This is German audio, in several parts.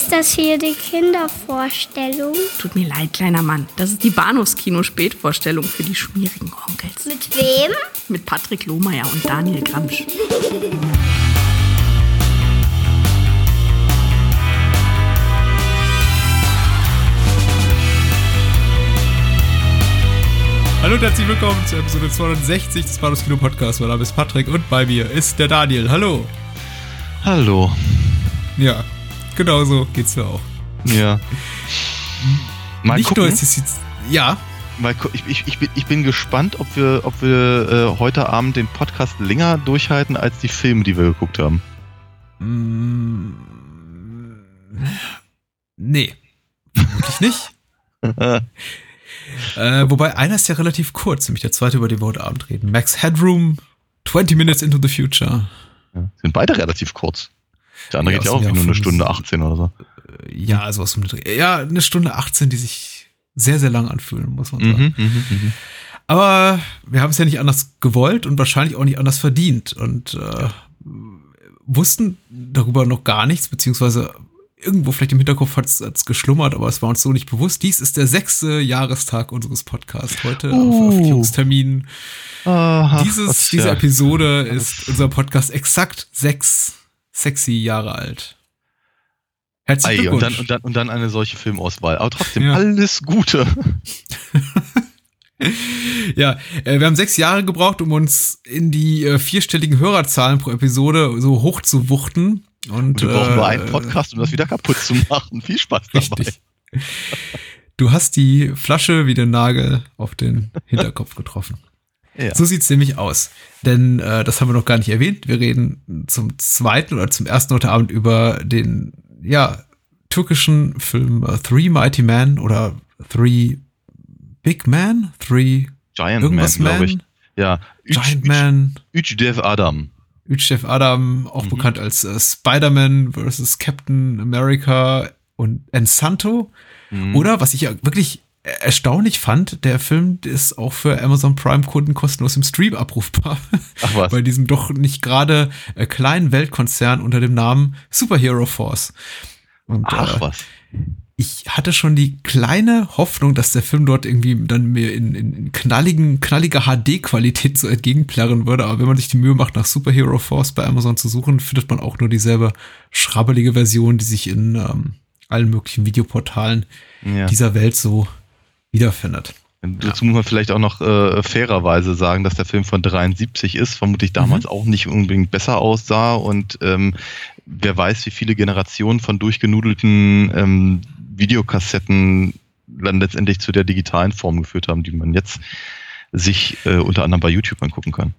Ist das hier die Kindervorstellung? Tut mir leid, kleiner Mann. Das ist die Bahnhofskino-Spätvorstellung für die schmierigen Onkels. Mit wem? Mit Patrick Lohmeier und Daniel Gramsch. Hallo und herzlich willkommen zu Episode 260 des Bahnhofs Kino Podcasts. Mein Name ist Patrick und bei mir ist der Daniel. Hallo. Hallo. Ja, genau so geht's mir auch. Ja. Mal Nicht gucken. nur ist es jetzt, ja. Mal, ich, ich, ich, bin, ich bin gespannt, ob wir, ob wir äh, heute Abend den Podcast länger durchhalten als die Filme, die wir geguckt haben. Mm, nee. Vermutlich nicht. Äh, wobei einer ist ja relativ kurz, nämlich der zweite, über den wir heute Abend reden. Max Headroom, 20 Minutes into the Future. Ja, sind beide relativ kurz. Der andere ja, geht ja auch wie nur eine Stunde 18 oder so. Äh, ja, also was um Ja, eine Stunde 18, die sich sehr, sehr lang anfühlen, muss man sagen. Mhm, mh, mh. Aber wir haben es ja nicht anders gewollt und wahrscheinlich auch nicht anders verdient und äh, wussten darüber noch gar nichts, beziehungsweise irgendwo vielleicht im Hinterkopf hat es geschlummert, aber es war uns so nicht bewusst. Dies ist der sechste Jahrestag unseres Podcasts. Heute uh. auf Veröffentlichungstermin. Aha, Dieses, diese. Episode ist unser Podcast exakt sechs sexy Jahre alt. Herzlichen Glückwunsch. Und dann, und, dann, und dann eine solche Filmauswahl. Aber trotzdem, ja. alles Gute. ja, äh, wir haben sechs Jahre gebraucht, um uns in die äh, vierstelligen Hörerzahlen pro Episode so hoch zu wuchten. Und, und wir brauchen äh, nur einen Podcast, um das wieder kaputt zu machen. Viel Spaß dabei. Richtig. Du hast die Flasche wie den Nagel auf den Hinterkopf getroffen. Ja. So sieht's nämlich aus. Denn äh, das haben wir noch gar nicht erwähnt. Wir reden zum zweiten oder zum ersten heute Abend über den ja türkischen Film uh, Three Mighty Men oder Three Big Men, Three Giant irgendwas Man, glaube ich. Ja, Giant Man. Ücdev Adam. Ücdev Adam, auch mhm. bekannt als äh, Spider-Man vs. Captain America und Ensanto. Mhm. Oder, was ich ja wirklich erstaunlich fand, der Film ist auch für Amazon Prime-Kunden kostenlos im Stream abrufbar. Ach was. Bei diesem doch nicht gerade äh, kleinen Weltkonzern unter dem Namen Superhero Force. Und, Ach äh, was ich hatte schon die kleine Hoffnung, dass der Film dort irgendwie dann mir in, in knalligen, knalliger HD-Qualität so entgegenplärren würde. Aber wenn man sich die Mühe macht, nach Superhero Force bei Amazon zu suchen, findet man auch nur dieselbe schrabbelige Version, die sich in ähm, allen möglichen Videoportalen ja. dieser Welt so wiederfindet. Dazu muss man vielleicht auch noch äh, fairerweise sagen, dass der Film von 73 ist, vermutlich damals mhm. auch nicht unbedingt besser aussah und ähm, wer weiß, wie viele Generationen von durchgenudelten ähm, Videokassetten dann letztendlich zu der digitalen Form geführt haben, die man jetzt sich äh, unter anderem bei YouTube angucken kann.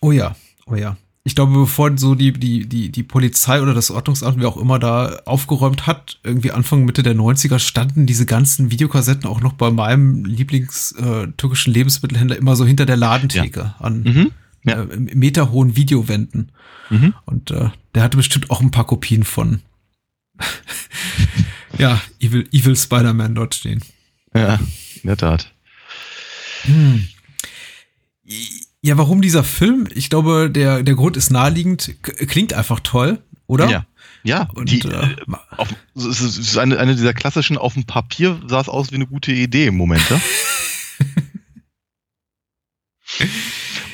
Oh ja, oh ja. Ich glaube, bevor so die, die, die, die Polizei oder das Ordnungsamt, wer auch immer da aufgeräumt hat, irgendwie Anfang, Mitte der 90er, standen diese ganzen Videokassetten auch noch bei meinem Lieblings-türkischen äh, Lebensmittelhändler immer so hinter der Ladentheke ja. an mhm. ja. äh, meterhohen Videowänden. Mhm. Und äh, der hatte bestimmt auch ein paar Kopien von ja, Evil, Evil Spider-Man dort stehen. Ja, in der Tat. Hm. Ja, warum dieser Film? Ich glaube, der, der Grund ist naheliegend. Klingt einfach toll, oder? Ja. Ja, und die, äh, auf, es ist eine, eine dieser klassischen, auf dem Papier sah es aus wie eine gute Idee im Moment, ja?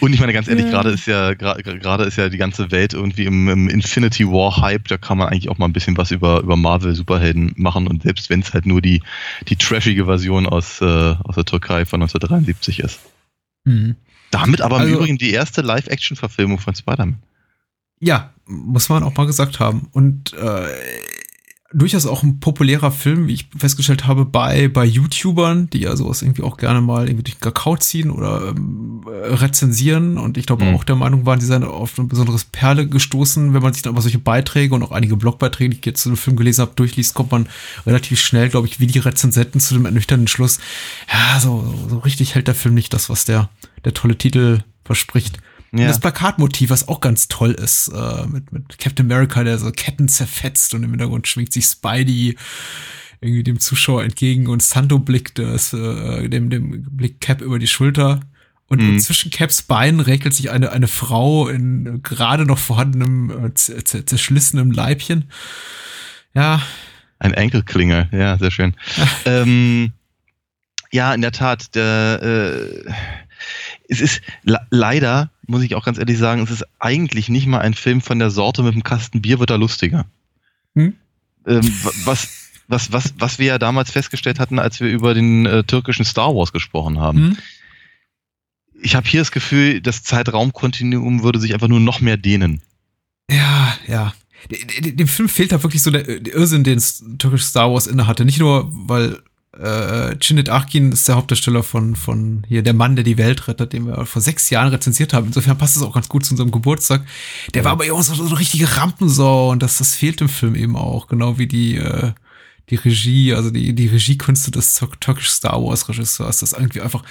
Und ich meine, ganz ehrlich, gerade ist ja gerade ist ja die ganze Welt irgendwie im, im, Infinity War Hype. Da kann man eigentlich auch mal ein bisschen was über über Marvel Superhelden machen und selbst wenn es halt nur die die trashige Version aus äh, aus der Türkei von 1973 ist. Mhm. Damit aber also, im Übrigen die erste Live-Action-Verfilmung von Spider-Man. Ja, muss man auch mal gesagt haben. Und äh, durchaus auch ein populärer Film, wie ich festgestellt habe, bei, bei YouTubern, die ja sowas irgendwie auch gerne mal irgendwie durch den Kakao ziehen oder ähm, rezensieren. Und ich glaube mhm. auch der Meinung waren, die seien auf ein besonderes Perle gestoßen. Wenn man sich dann aber solche Beiträge und auch einige Blogbeiträge, die ich jetzt zu dem Film gelesen habe, durchliest, kommt man relativ schnell, glaube ich, wie die Rezensenten zu dem ernüchternden Schluss. Ja, so, so richtig hält der Film nicht das, was der, der tolle Titel verspricht. Ja. Das Plakatmotiv, was auch ganz toll ist, äh, mit, mit Captain America, der so Ketten zerfetzt und im Hintergrund schwingt sich Spidey irgendwie dem Zuschauer entgegen und Santo blickt das, äh, dem, dem blickt Cap über die Schulter. Und mhm. zwischen Caps Beinen räkelt sich eine, eine Frau in gerade noch vorhandenem, äh, zerschlissenem Leibchen. Ja. Ein Enkelklinger, ja, sehr schön. ähm, ja, in der Tat, der, äh, es ist leider, muss ich auch ganz ehrlich sagen, es ist eigentlich nicht mal ein Film von der Sorte mit dem Kasten Bier wird er lustiger. Hm? Ähm, was, was, was, was wir ja damals festgestellt hatten, als wir über den äh, türkischen Star Wars gesprochen haben. Hm? Ich habe hier das Gefühl, das Zeitraumkontinuum würde sich einfach nur noch mehr dehnen. Ja, ja. Dem Film fehlt da wirklich so der, der Irrsinn, den türkische Star Wars inne hatte. Nicht nur, weil äh, Cüneyt Achkin ist der Hauptdarsteller von, von hier Der Mann, der die Welt rettet, den wir vor sechs Jahren rezensiert haben. Insofern passt es auch ganz gut zu unserem Geburtstag. Der ja. war aber immer so, so eine richtige Rampensau und das, das fehlt im Film eben auch, genau wie die, äh, die Regie, also die, die Regiekünste des türkischen Star Wars Regisseurs. Das irgendwie einfach,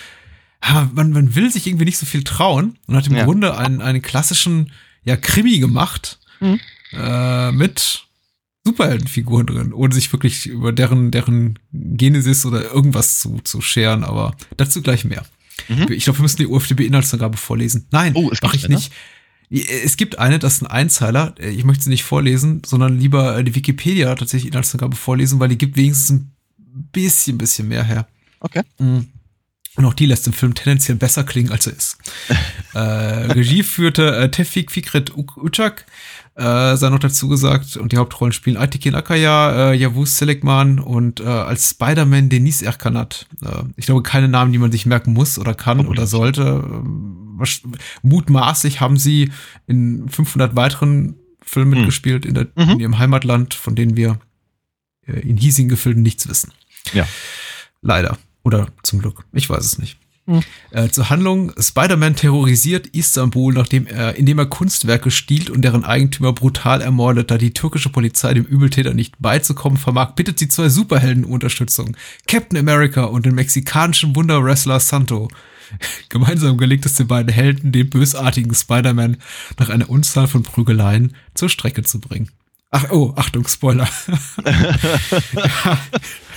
ja, man, man will sich irgendwie nicht so viel trauen und hat im ja. Grunde einen, einen klassischen, ja, Krimi gemacht, mhm. äh, mit Superheldenfiguren drin, ohne sich wirklich über deren, deren Genesis oder irgendwas zu, zu scheren, aber dazu gleich mehr. Mhm. Ich glaube, wir müssen die UFDB-Inhaltsangabe vorlesen. Nein, oh, mache ich nicht. Es gibt eine, das ist ein Einzeiler. Ich möchte sie nicht vorlesen, sondern lieber die Wikipedia tatsächlich Inhaltsangabe vorlesen, weil die gibt wenigstens ein bisschen, bisschen mehr her. Okay. Mhm. Und auch die lässt im Film tendenziell besser klingen, als er ist. äh, Regie führte äh, Tefik Fikret Uçak, äh, sei noch dazu gesagt. Und die Hauptrollen spielen Aytekin Akaya, äh, Yavuz Seligman und äh, als Spider-Man Denise Erkanat. Äh, ich glaube, keine Namen, die man sich merken muss oder kann okay. oder sollte. Äh, mutmaßlich haben sie in 500 weiteren Filmen hm. mitgespielt in, der, mhm. in ihrem Heimatland, von denen wir äh, in hiesigen Gefilden nichts wissen. Ja. Leider. Oder zum Glück. Ich weiß es nicht. Mhm. Äh, zur Handlung, Spider-Man terrorisiert Istanbul, nachdem er, indem er Kunstwerke stiehlt und deren Eigentümer brutal ermordet. Da die türkische Polizei dem Übeltäter nicht beizukommen vermag, bittet sie zwei Superhelden Unterstützung. Captain America und den mexikanischen Wunderwrestler Santo. Gemeinsam gelingt es den beiden Helden, den bösartigen Spider-Man nach einer Unzahl von Prügeleien zur Strecke zu bringen. Ach, oh, Achtung, Spoiler.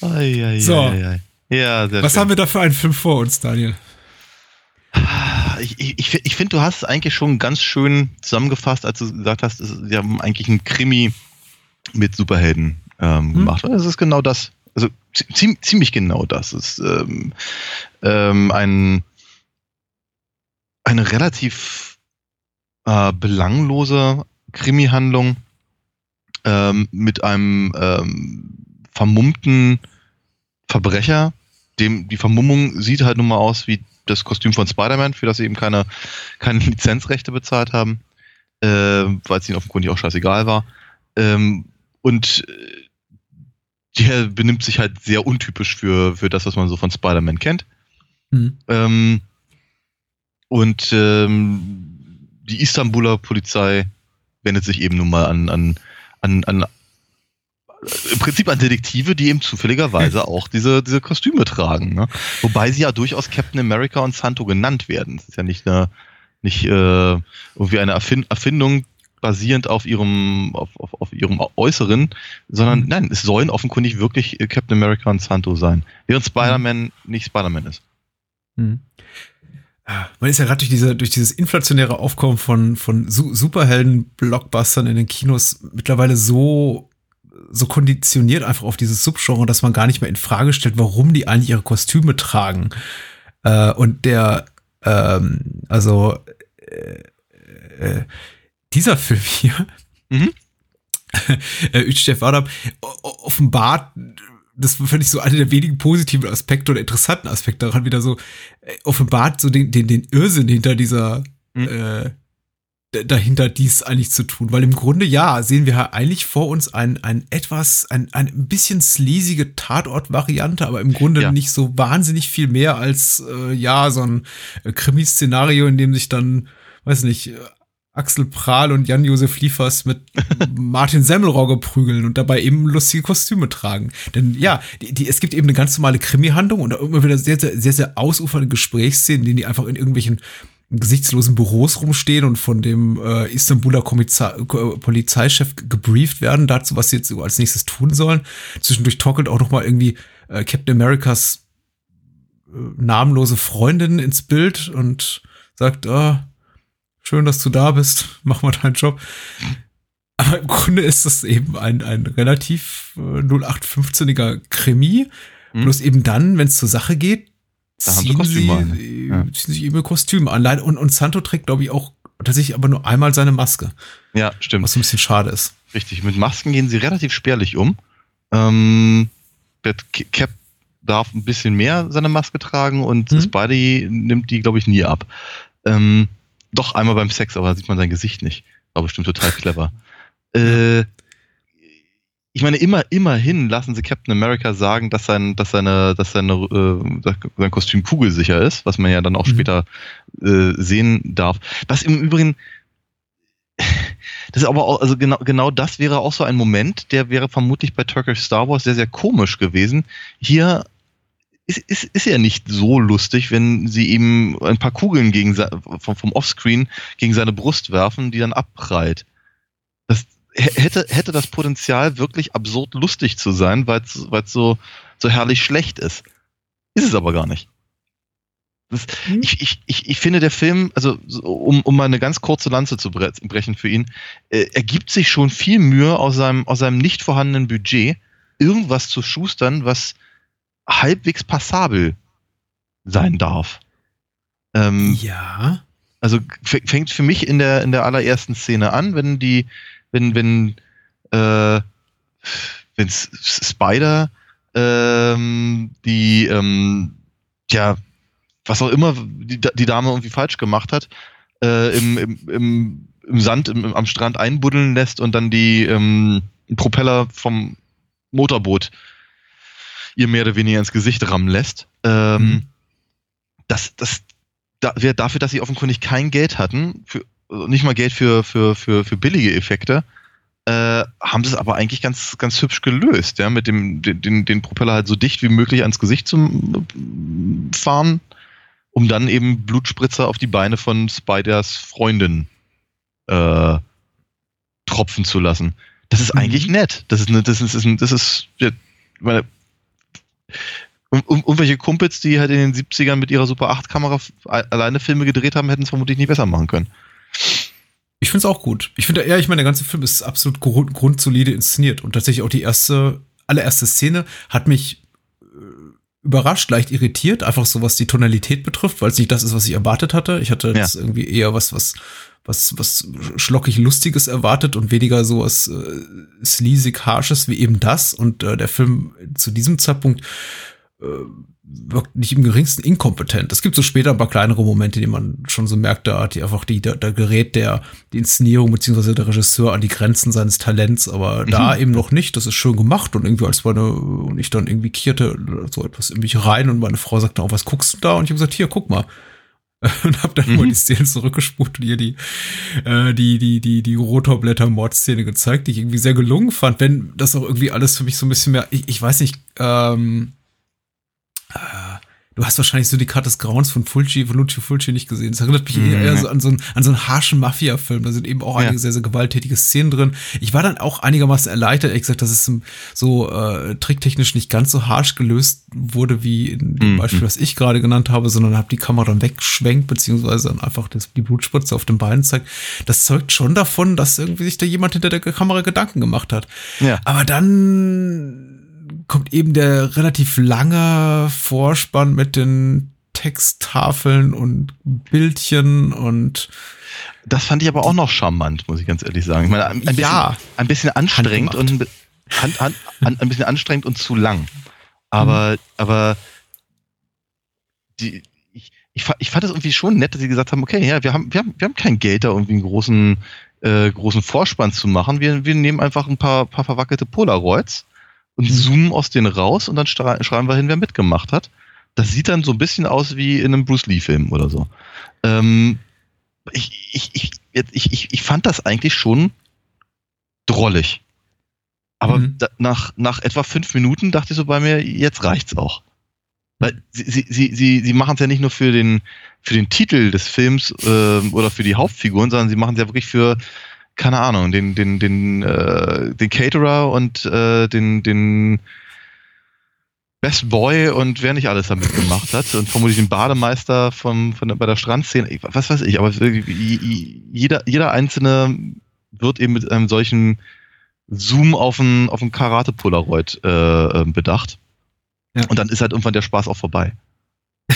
ai, ai, so. Ai. Ja, Was schön. haben wir da für einen Film vor uns, Daniel? Ich, ich, ich finde, du hast es eigentlich schon ganz schön zusammengefasst, als du gesagt hast, sie haben eigentlich einen Krimi mit Superhelden ähm, hm. gemacht. Es ist genau das. Also ziemlich, ziemlich genau das. Es ist ähm, ähm, ein, eine relativ äh, belanglose Krimi-Handlung ähm, mit einem ähm, vermummten Verbrecher, dem die Vermummung sieht halt nun mal aus wie das Kostüm von Spider-Man, für das sie eben keine, keine Lizenzrechte bezahlt haben, äh, weil es ihnen offenkundig auch scheißegal war. Ähm, und äh, der benimmt sich halt sehr untypisch für, für das, was man so von Spider-Man kennt. Mhm. Ähm, und ähm, die Istanbuler Polizei wendet sich eben nun mal an, an, an, an im Prinzip an Detektive, die eben zufälligerweise auch diese, diese Kostüme tragen. Ne? Wobei sie ja durchaus Captain America und Santo genannt werden. Das ist ja nicht eine, nicht äh, irgendwie eine Erfind Erfindung basierend auf ihrem, auf, auf, auf ihrem Äußeren, sondern mhm. nein, es sollen offenkundig wirklich Captain America und Santo sein. Während Spider-Man mhm. nicht Spider-Man ist. Mhm. Man ist ja gerade durch, diese, durch dieses inflationäre Aufkommen von, von Superhelden-Blockbustern in den Kinos mittlerweile so so konditioniert einfach auf dieses Subgenre, dass man gar nicht mehr in Frage stellt, warum die eigentlich ihre Kostüme tragen. Äh, und der, ähm, also äh, äh, dieser Film hier, mhm. äh, Adam, offenbart, das finde ich so einer der wenigen positiven Aspekte oder interessanten Aspekte daran wieder so, äh, offenbart so den, den, den Irrsinn hinter dieser mhm. äh, dahinter dies eigentlich zu tun, weil im Grunde ja sehen wir eigentlich vor uns ein, ein etwas, ein, ein bisschen sleasige Tatort-Variante, aber im Grunde ja. nicht so wahnsinnig viel mehr als äh, ja so ein äh, Krimi-Szenario, in dem sich dann, weiß nicht, Axel Prahl und Jan-Josef Liefers mit Martin Semmelrogge prügeln und dabei eben lustige Kostüme tragen. Denn ja, die, die, es gibt eben eine ganz normale Krimi-Handlung und immer wieder sehr, sehr, sehr, sehr ausufernde Gesprächsszenen, in denen die einfach in irgendwelchen gesichtslosen Büros rumstehen und von dem äh, Istanbuler Komizei Polizeichef gebrieft werden dazu, was sie jetzt als nächstes tun sollen. Zwischendurch torkelt auch noch mal irgendwie äh, Captain Americas äh, namenlose Freundin ins Bild und sagt, ah, schön, dass du da bist, mach mal deinen Job. Aber im Grunde ist das eben ein, ein relativ äh, 0815iger Krimi. Hm. Bloß eben dann, wenn es zur Sache geht, Da sie ziehen, an. äh, Ja. ziehen sich eben Kostüme an. Und, und Santo trägt, glaube ich, auch tatsächlich aber nur einmal seine Maske, Ja, stimmt. was so ein bisschen schade ist. Richtig. Mit Masken gehen sie relativ spärlich um. Ähm, Cap darf ein bisschen mehr seine Maske tragen und Mhm. Spidey nimmt die, glaube ich, nie ab. Ähm, doch einmal beim Sex, aber da sieht man sein Gesicht nicht. War bestimmt total clever. Äh, ich meine, immer, immerhin lassen sie Captain America sagen, dass sein, dass seine, dass seine, äh, sein Kostüm kugelsicher ist, was man ja dann auch Mhm. später äh, sehen darf. Was im Übrigen, das ist aber auch, also genau, genau das wäre auch so ein Moment, der wäre vermutlich bei Turkish Star Wars sehr, sehr komisch gewesen. Hier ist, ist, ist ja nicht so lustig, wenn sie ihm ein paar Kugeln gegen vom, vom Offscreen gegen seine Brust werfen, die dann abprallt. Das hätte, hätte das Potenzial, wirklich absurd lustig zu sein, weil es so, so herrlich schlecht ist. Ist es aber gar nicht. Das, Mhm. ich, ich, ich, ich finde, der Film, also so, um, um mal eine ganz kurze Lanze zu bre brechen für ihn, äh, er gibt sich schon viel Mühe aus seinem, aus seinem nicht vorhandenen Budget, irgendwas zu schustern, was halbwegs passabel sein darf. Ähm, Ja. also fängt für mich in der in der allerersten Szene an, wenn die wenn wenn äh, wenn Spider ähm, die ähm, ja was auch immer die, die Dame irgendwie falsch gemacht hat äh, im, im, im, im Sand im, am Strand einbuddeln lässt und dann die ähm, Propeller vom Motorboot ihr mehr oder weniger ins Gesicht rammen lässt. Ähm, Mhm. Das, das, da, wer- dafür, dass sie offenkundig kein Geld hatten, für, also nicht mal Geld für, für, für, für billige Effekte, äh, haben sie es aber eigentlich ganz, ganz hübsch gelöst, ja, mit dem, den, den, Propeller halt so dicht wie möglich ans Gesicht zu äh, fahren, um dann eben Blutspritzer auf die Beine von Spiders Freundin äh, tropfen zu lassen. Das ist Mhm. eigentlich nett. Das ist, eine, das ist, das ist, das ist ja, meine, um, um, irgendwelche Kumpels, die halt in den 70ern mit ihrer Super 8 Kamera f- alleine Filme gedreht haben, hätten es vermutlich nicht besser machen können. Ich finde es auch gut. Ich finde, ja, ich meine, der ganze Film ist absolut grund, grundsolide inszeniert und tatsächlich auch die erste, allererste Szene hat mich äh, überrascht, leicht irritiert, einfach so was die Tonalität betrifft, weil es nicht das ist, was ich erwartet hatte. Ich hatte Ja. jetzt irgendwie eher was, was, was, was schlockig Lustiges erwartet und weniger so was äh, sleazig Harsches wie eben das. Und äh, der Film zu diesem Zeitpunkt äh, wirkt nicht im geringsten inkompetent. Es gibt so später ein paar kleinere Momente, die man schon so merkt, da hat die einfach die, da, da gerät der, die Inszenierung beziehungsweise der Regisseur an die Grenzen seines Talents, aber da eben noch nicht. Das ist schön gemacht und irgendwie als meine, und ich dann irgendwie kierte so etwas in mich rein und meine Frau sagte auch, was guckst du da? Und ich habe gesagt, hier, guck mal. Und hab dann Mhm. mal die Szene zurückgespult und ihr die, äh, die, die, die, die Rotorblätter-Mordszene gezeigt, die ich irgendwie sehr gelungen fand, wenn das auch irgendwie alles für mich so ein bisschen mehr, ich, ich weiß nicht, ähm, äh, du hast wahrscheinlich so die Karte des Grauens von Fulci, von Lucio Fulci nicht gesehen. Das erinnert mich eher, Mhm. eher so an so einen, an so einen harschen Mafia-Film. Da sind eben auch Ja. einige sehr, sehr gewalttätige Szenen drin. Ich war dann auch einigermaßen erleichtert, ehrlich gesagt, dass es so äh, tricktechnisch nicht ganz so harsch gelöst wurde, wie in dem Mhm. Beispiel, was ich gerade genannt habe, sondern habe die Kamera dann wegschwenkt, beziehungsweise dann einfach das, die Blutspritze auf dem Bein zeigt. Das zeugt schon davon, dass irgendwie sich da jemand hinter der Kamera Gedanken gemacht hat. Ja. Aber dann kommt eben der relativ lange Vorspann mit den Texttafeln und Bildchen und Das fand ich aber auch noch charmant, muss ich ganz ehrlich sagen. Ich meine, ein, bisschen, Ja. ein bisschen anstrengend und hand, hand, an, ein bisschen anstrengend und zu lang. Aber, aber die, ich, ich, ich fand es irgendwie schon nett, dass sie gesagt haben, okay, ja, wir haben, wir haben, wir haben kein Geld, da irgendwie einen großen, äh, großen Vorspann zu machen. Wir, wir nehmen einfach ein paar, paar verwackelte Polaroids und zoomen aus denen raus und dann schreiben wir hin, wer mitgemacht hat. Das sieht dann so ein bisschen aus wie in einem Bruce Lee-Film oder so. Ähm, ich, ich, ich, ich, ich, ich fand das eigentlich schon drollig. Aber Mhm. da, nach, nach etwa fünf Minuten dachte ich so bei mir, jetzt reicht's auch. Weil sie, sie, sie, sie, machen es ja nicht nur für den, für den Titel des Films ähm, oder für die Hauptfiguren, sondern sie machen es ja wirklich für, keine Ahnung, den, den, den, äh, den Caterer und äh, den, den Best Boy und wer nicht alles damit gemacht hat und vermutlich den Bademeister vom, von bei der Strandszene, was weiß ich, aber jeder, jeder einzelne wird eben mit einem solchen Zoom auf ein, auf ein Karate-Polaroid äh, äh, bedacht. Ja. Und dann ist halt irgendwann der Spaß auch vorbei.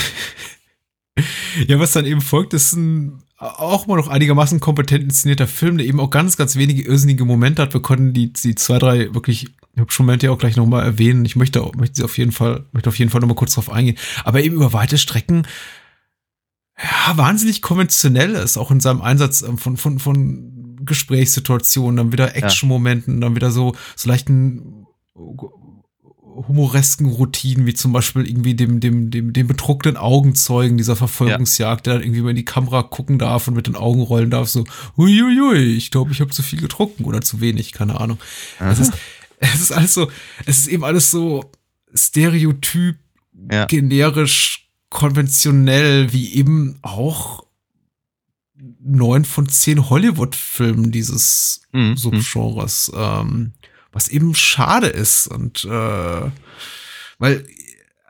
Ja, was dann eben folgt, ist ein auch mal noch einigermaßen kompetent inszenierter Film, der eben auch ganz, ganz wenige irrsinnige Momente hat. Wir konnten die, die zwei, drei wirklich hübschen Momente ja auch gleich nochmal erwähnen. Ich möchte, auch, möchte sie auf jeden Fall, möchte auf jeden Fall nochmal kurz drauf eingehen. Aber eben über weite Strecken, ja, wahnsinnig konventionell ist, auch in seinem Einsatz ähm, von, von, von Gesprächssituationen, dann wieder Action-Momenten, dann wieder so, so leichten humoresken Routinen, wie zum Beispiel irgendwie dem, dem, dem, dem betrunkenen Augenzeugen dieser Verfolgungsjagd, der dann irgendwie mal in die Kamera gucken darf und mit den Augen rollen darf, so, huiuiui, ich glaube, ich habe zu viel getrunken oder zu wenig, keine Ahnung. Es ist, es ist alles so, es ist eben alles so stereotyp, Ja. generisch, konventionell, wie eben auch neun von zehn Hollywood-Filmen dieses Mhm. Subgenres, ähm, was eben schade ist und äh, weil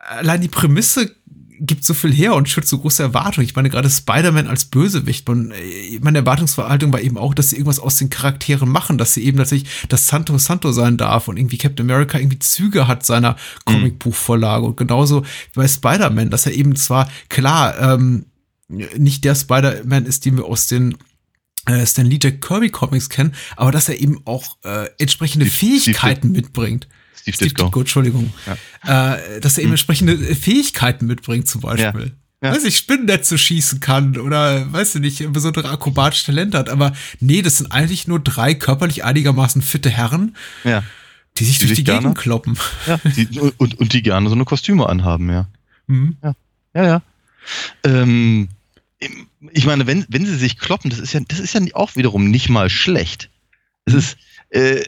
allein die Prämisse gibt so viel her und schürt so große Erwartungen. Ich meine, gerade Spider-Man als Bösewicht, man, äh, meine Erwartungsverhaltung war eben auch, dass sie irgendwas aus den Charakteren machen, dass sie eben natürlich das Santo Santo sein darf und irgendwie Captain America irgendwie Züge hat seiner Comicbuchvorlage und genauso wie bei Spider-Man, dass er eben zwar klar ähm, nicht der Spider-Man ist, den wir aus den äh, Stan Lee Jack Kirby Comics kennen, aber dass er eben auch äh, entsprechende Steve- Fähigkeiten mitbringt. Steve Steve Ditko. Ditko, Entschuldigung. Äh, dass er eben entsprechende Fähigkeiten mitbringt, zum Beispiel. Ja. Weiß ich, Spinnennetze schießen kann oder, weißt du nicht, besondere akrobatische Talente hat. Aber nee, das sind eigentlich nur drei körperlich einigermaßen fitte Herren, Ja. die sich Die durch sich die gerne- Gegend kloppen. ja. Die, und, und die gerne so eine Kostüme anhaben, ja. Mhm. Ja, ja. Ähm, ich meine, wenn, wenn sie sich kloppen, das ist ja, das ist ja auch wiederum nicht mal schlecht. Es ist, äh,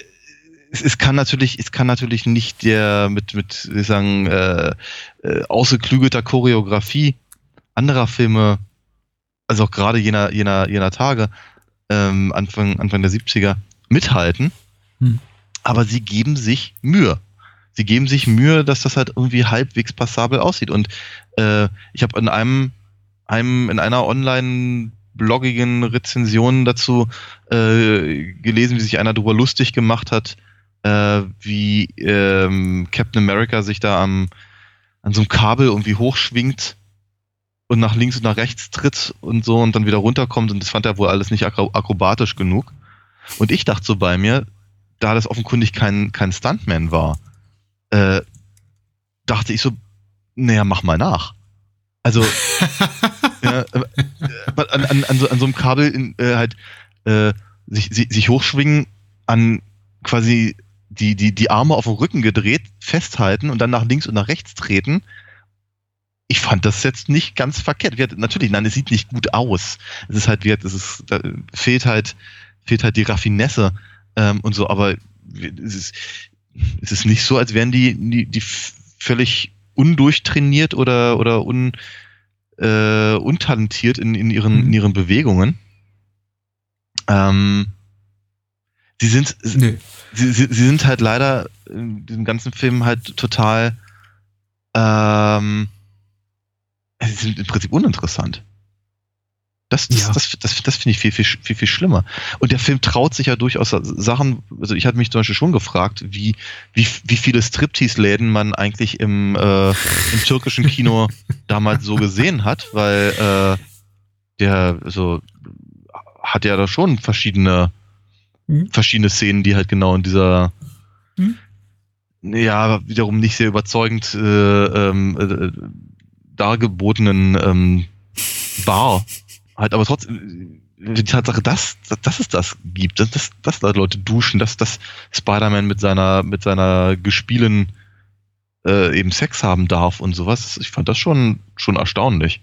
es, es kann natürlich, es kann natürlich nicht der mit, mit, wie sagen, äh, äh, ausgeklügelter Choreografie anderer Filme, also auch gerade jener, jener, jener Tage, ähm, Anfang, Anfang der 70er, mithalten. Hm. Aber sie geben sich Mühe. Sie geben sich Mühe, dass das halt irgendwie halbwegs passabel aussieht. Und äh, ich habe in einem, einem, in einer online bloggigen Rezension dazu äh, gelesen, wie sich einer darüber lustig gemacht hat, äh, wie ähm, Captain America sich da am, an so einem Kabel irgendwie hochschwingt und nach links und nach rechts tritt und so und dann wieder runterkommt und das fand er wohl alles nicht akro akrobatisch genug. Und ich dachte so bei mir, da das offenkundig kein, kein Stuntman war, äh, dachte ich so, naja, mach mal nach. Also, ja, an, an, an, so, an so einem Kabel in, äh, halt äh, sich, sich, sich hochschwingen, an quasi die, die, die Arme auf dem Rücken gedreht, festhalten und dann nach links und nach rechts treten. Ich fand das jetzt nicht ganz verkehrt. Wir, natürlich, nein, es sieht nicht gut aus. Es ist halt, wie, es ist, da fehlt halt, fehlt halt die Raffinesse ähm, und so, aber es ist, es ist nicht so, als wären die, die, die völlig undurchtrainiert oder, oder un, äh, untalentiert in, in, ihren, Mhm. in ihren Bewegungen. Ähm, sie sind, Nö. sie, sie, sie sind halt leider in diesem ganzen Film halt total, ähm, sie sind im Prinzip uninteressant. Das, das, Ja. das, das, das finde ich viel, viel, viel, viel schlimmer. Und der Film traut sich ja durchaus Sachen, also ich hatte mich zum Beispiel schon gefragt, wie, wie, wie viele Striptease-Läden man eigentlich im, äh, im türkischen Kino damals so gesehen hat, weil äh, der so hat ja da schon verschiedene Mhm. verschiedene Szenen, die halt genau in dieser Mhm. ja wiederum nicht sehr überzeugend äh, ähm, äh, dargebotenen ähm, Bar halt aber trotzdem die Tatsache, dass, dass, es das gibt, dass, dass, dass da Leute duschen, dass, dass Spider-Man mit seiner, mit seiner Gespielen äh, eben Sex haben darf und sowas. Ich fand das schon, schon erstaunlich.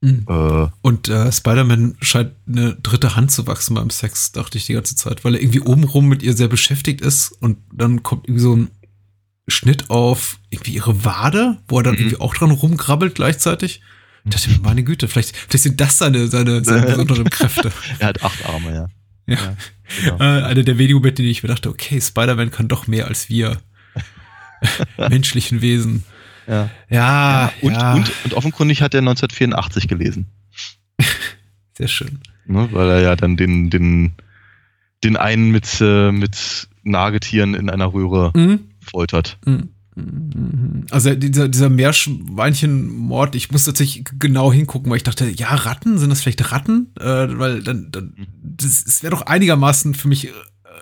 Mhm. Äh, Und äh, Spider-Man scheint eine dritte Hand zu wachsen beim Sex, dachte ich die ganze Zeit, weil er irgendwie obenrum mit ihr sehr beschäftigt ist und dann kommt irgendwie so ein Schnitt auf irgendwie ihre Wade, wo er dann Mhm. irgendwie auch dran rumgrabbelt gleichzeitig. Ich dachte mir, meine Güte, vielleicht, vielleicht sind das seine, seine, seine besonderen Kräfte. er hat acht Arme, ja. Ja. genau. Äh, eine der wenigen Momente, die ich mir dachte, okay, Spider-Man kann doch mehr als wir menschlichen Wesen. ja. Ja, und, ja, und, und offenkundig hat er 1984 gelesen. sehr schön. Ne, weil er ja dann den, den, den einen mit, äh, mit Nagetieren in einer Röhre Mhm. foltert. Mhm. Also dieser, dieser Meerschweinchenmord, ich muss tatsächlich genau hingucken, weil ich dachte, ja, Ratten, sind das vielleicht Ratten? Äh, weil dann, dann das, wäre doch einigermaßen für mich äh,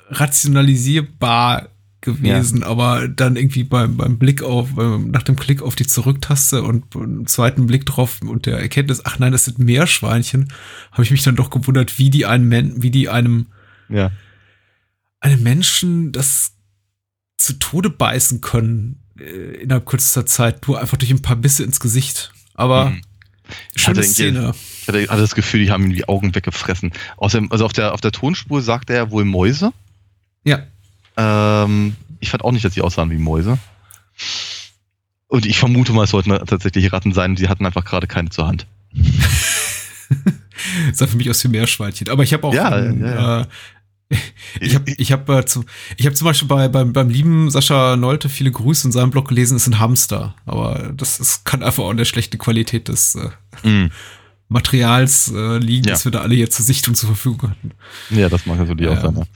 rationalisierbar gewesen, aber dann irgendwie beim, beim Blick auf, beim, nach dem Klick auf die Zurücktaste und beim zweiten Blick drauf und der Erkenntnis, ach nein, das sind Meerschweinchen, habe ich mich dann doch gewundert, wie die einem, Men- wie die einem Ja. einem Menschen das zu Tode beißen können äh, innerhalb kürzester Zeit, nur einfach durch ein paar Bisse ins Gesicht. Aber Mhm. schöne Hatte irgendwie- Szene. Ich hatte, hatte das Gefühl, die haben ihm die Augen weggefressen. Außerdem, also auf der, auf der Tonspur sagte er wohl Mäuse. Ja. Ähm, ich fand auch nicht, dass die aussahen wie Mäuse. Und ich vermute mal, es sollten tatsächlich Ratten sein, die hatten einfach gerade keine zur Hand. Sah für mich aus wie Meerschweinchen. Aber ich habe auch. Ja, ähm, ja, ja. Äh, ich habe ich hab, äh, zu, ich hab zum Beispiel bei, beim, beim lieben Sascha Nolte viele Grüße in seinem Blog gelesen, ist ein Hamster. Aber das ist, kann einfach auch an der schlechten Qualität des äh, Mhm. Materials äh, liegen, Ja. das wir da alle jetzt zur Sichtung zur Verfügung hatten. Ja, das mag natürlich auch Ja. sein. ne?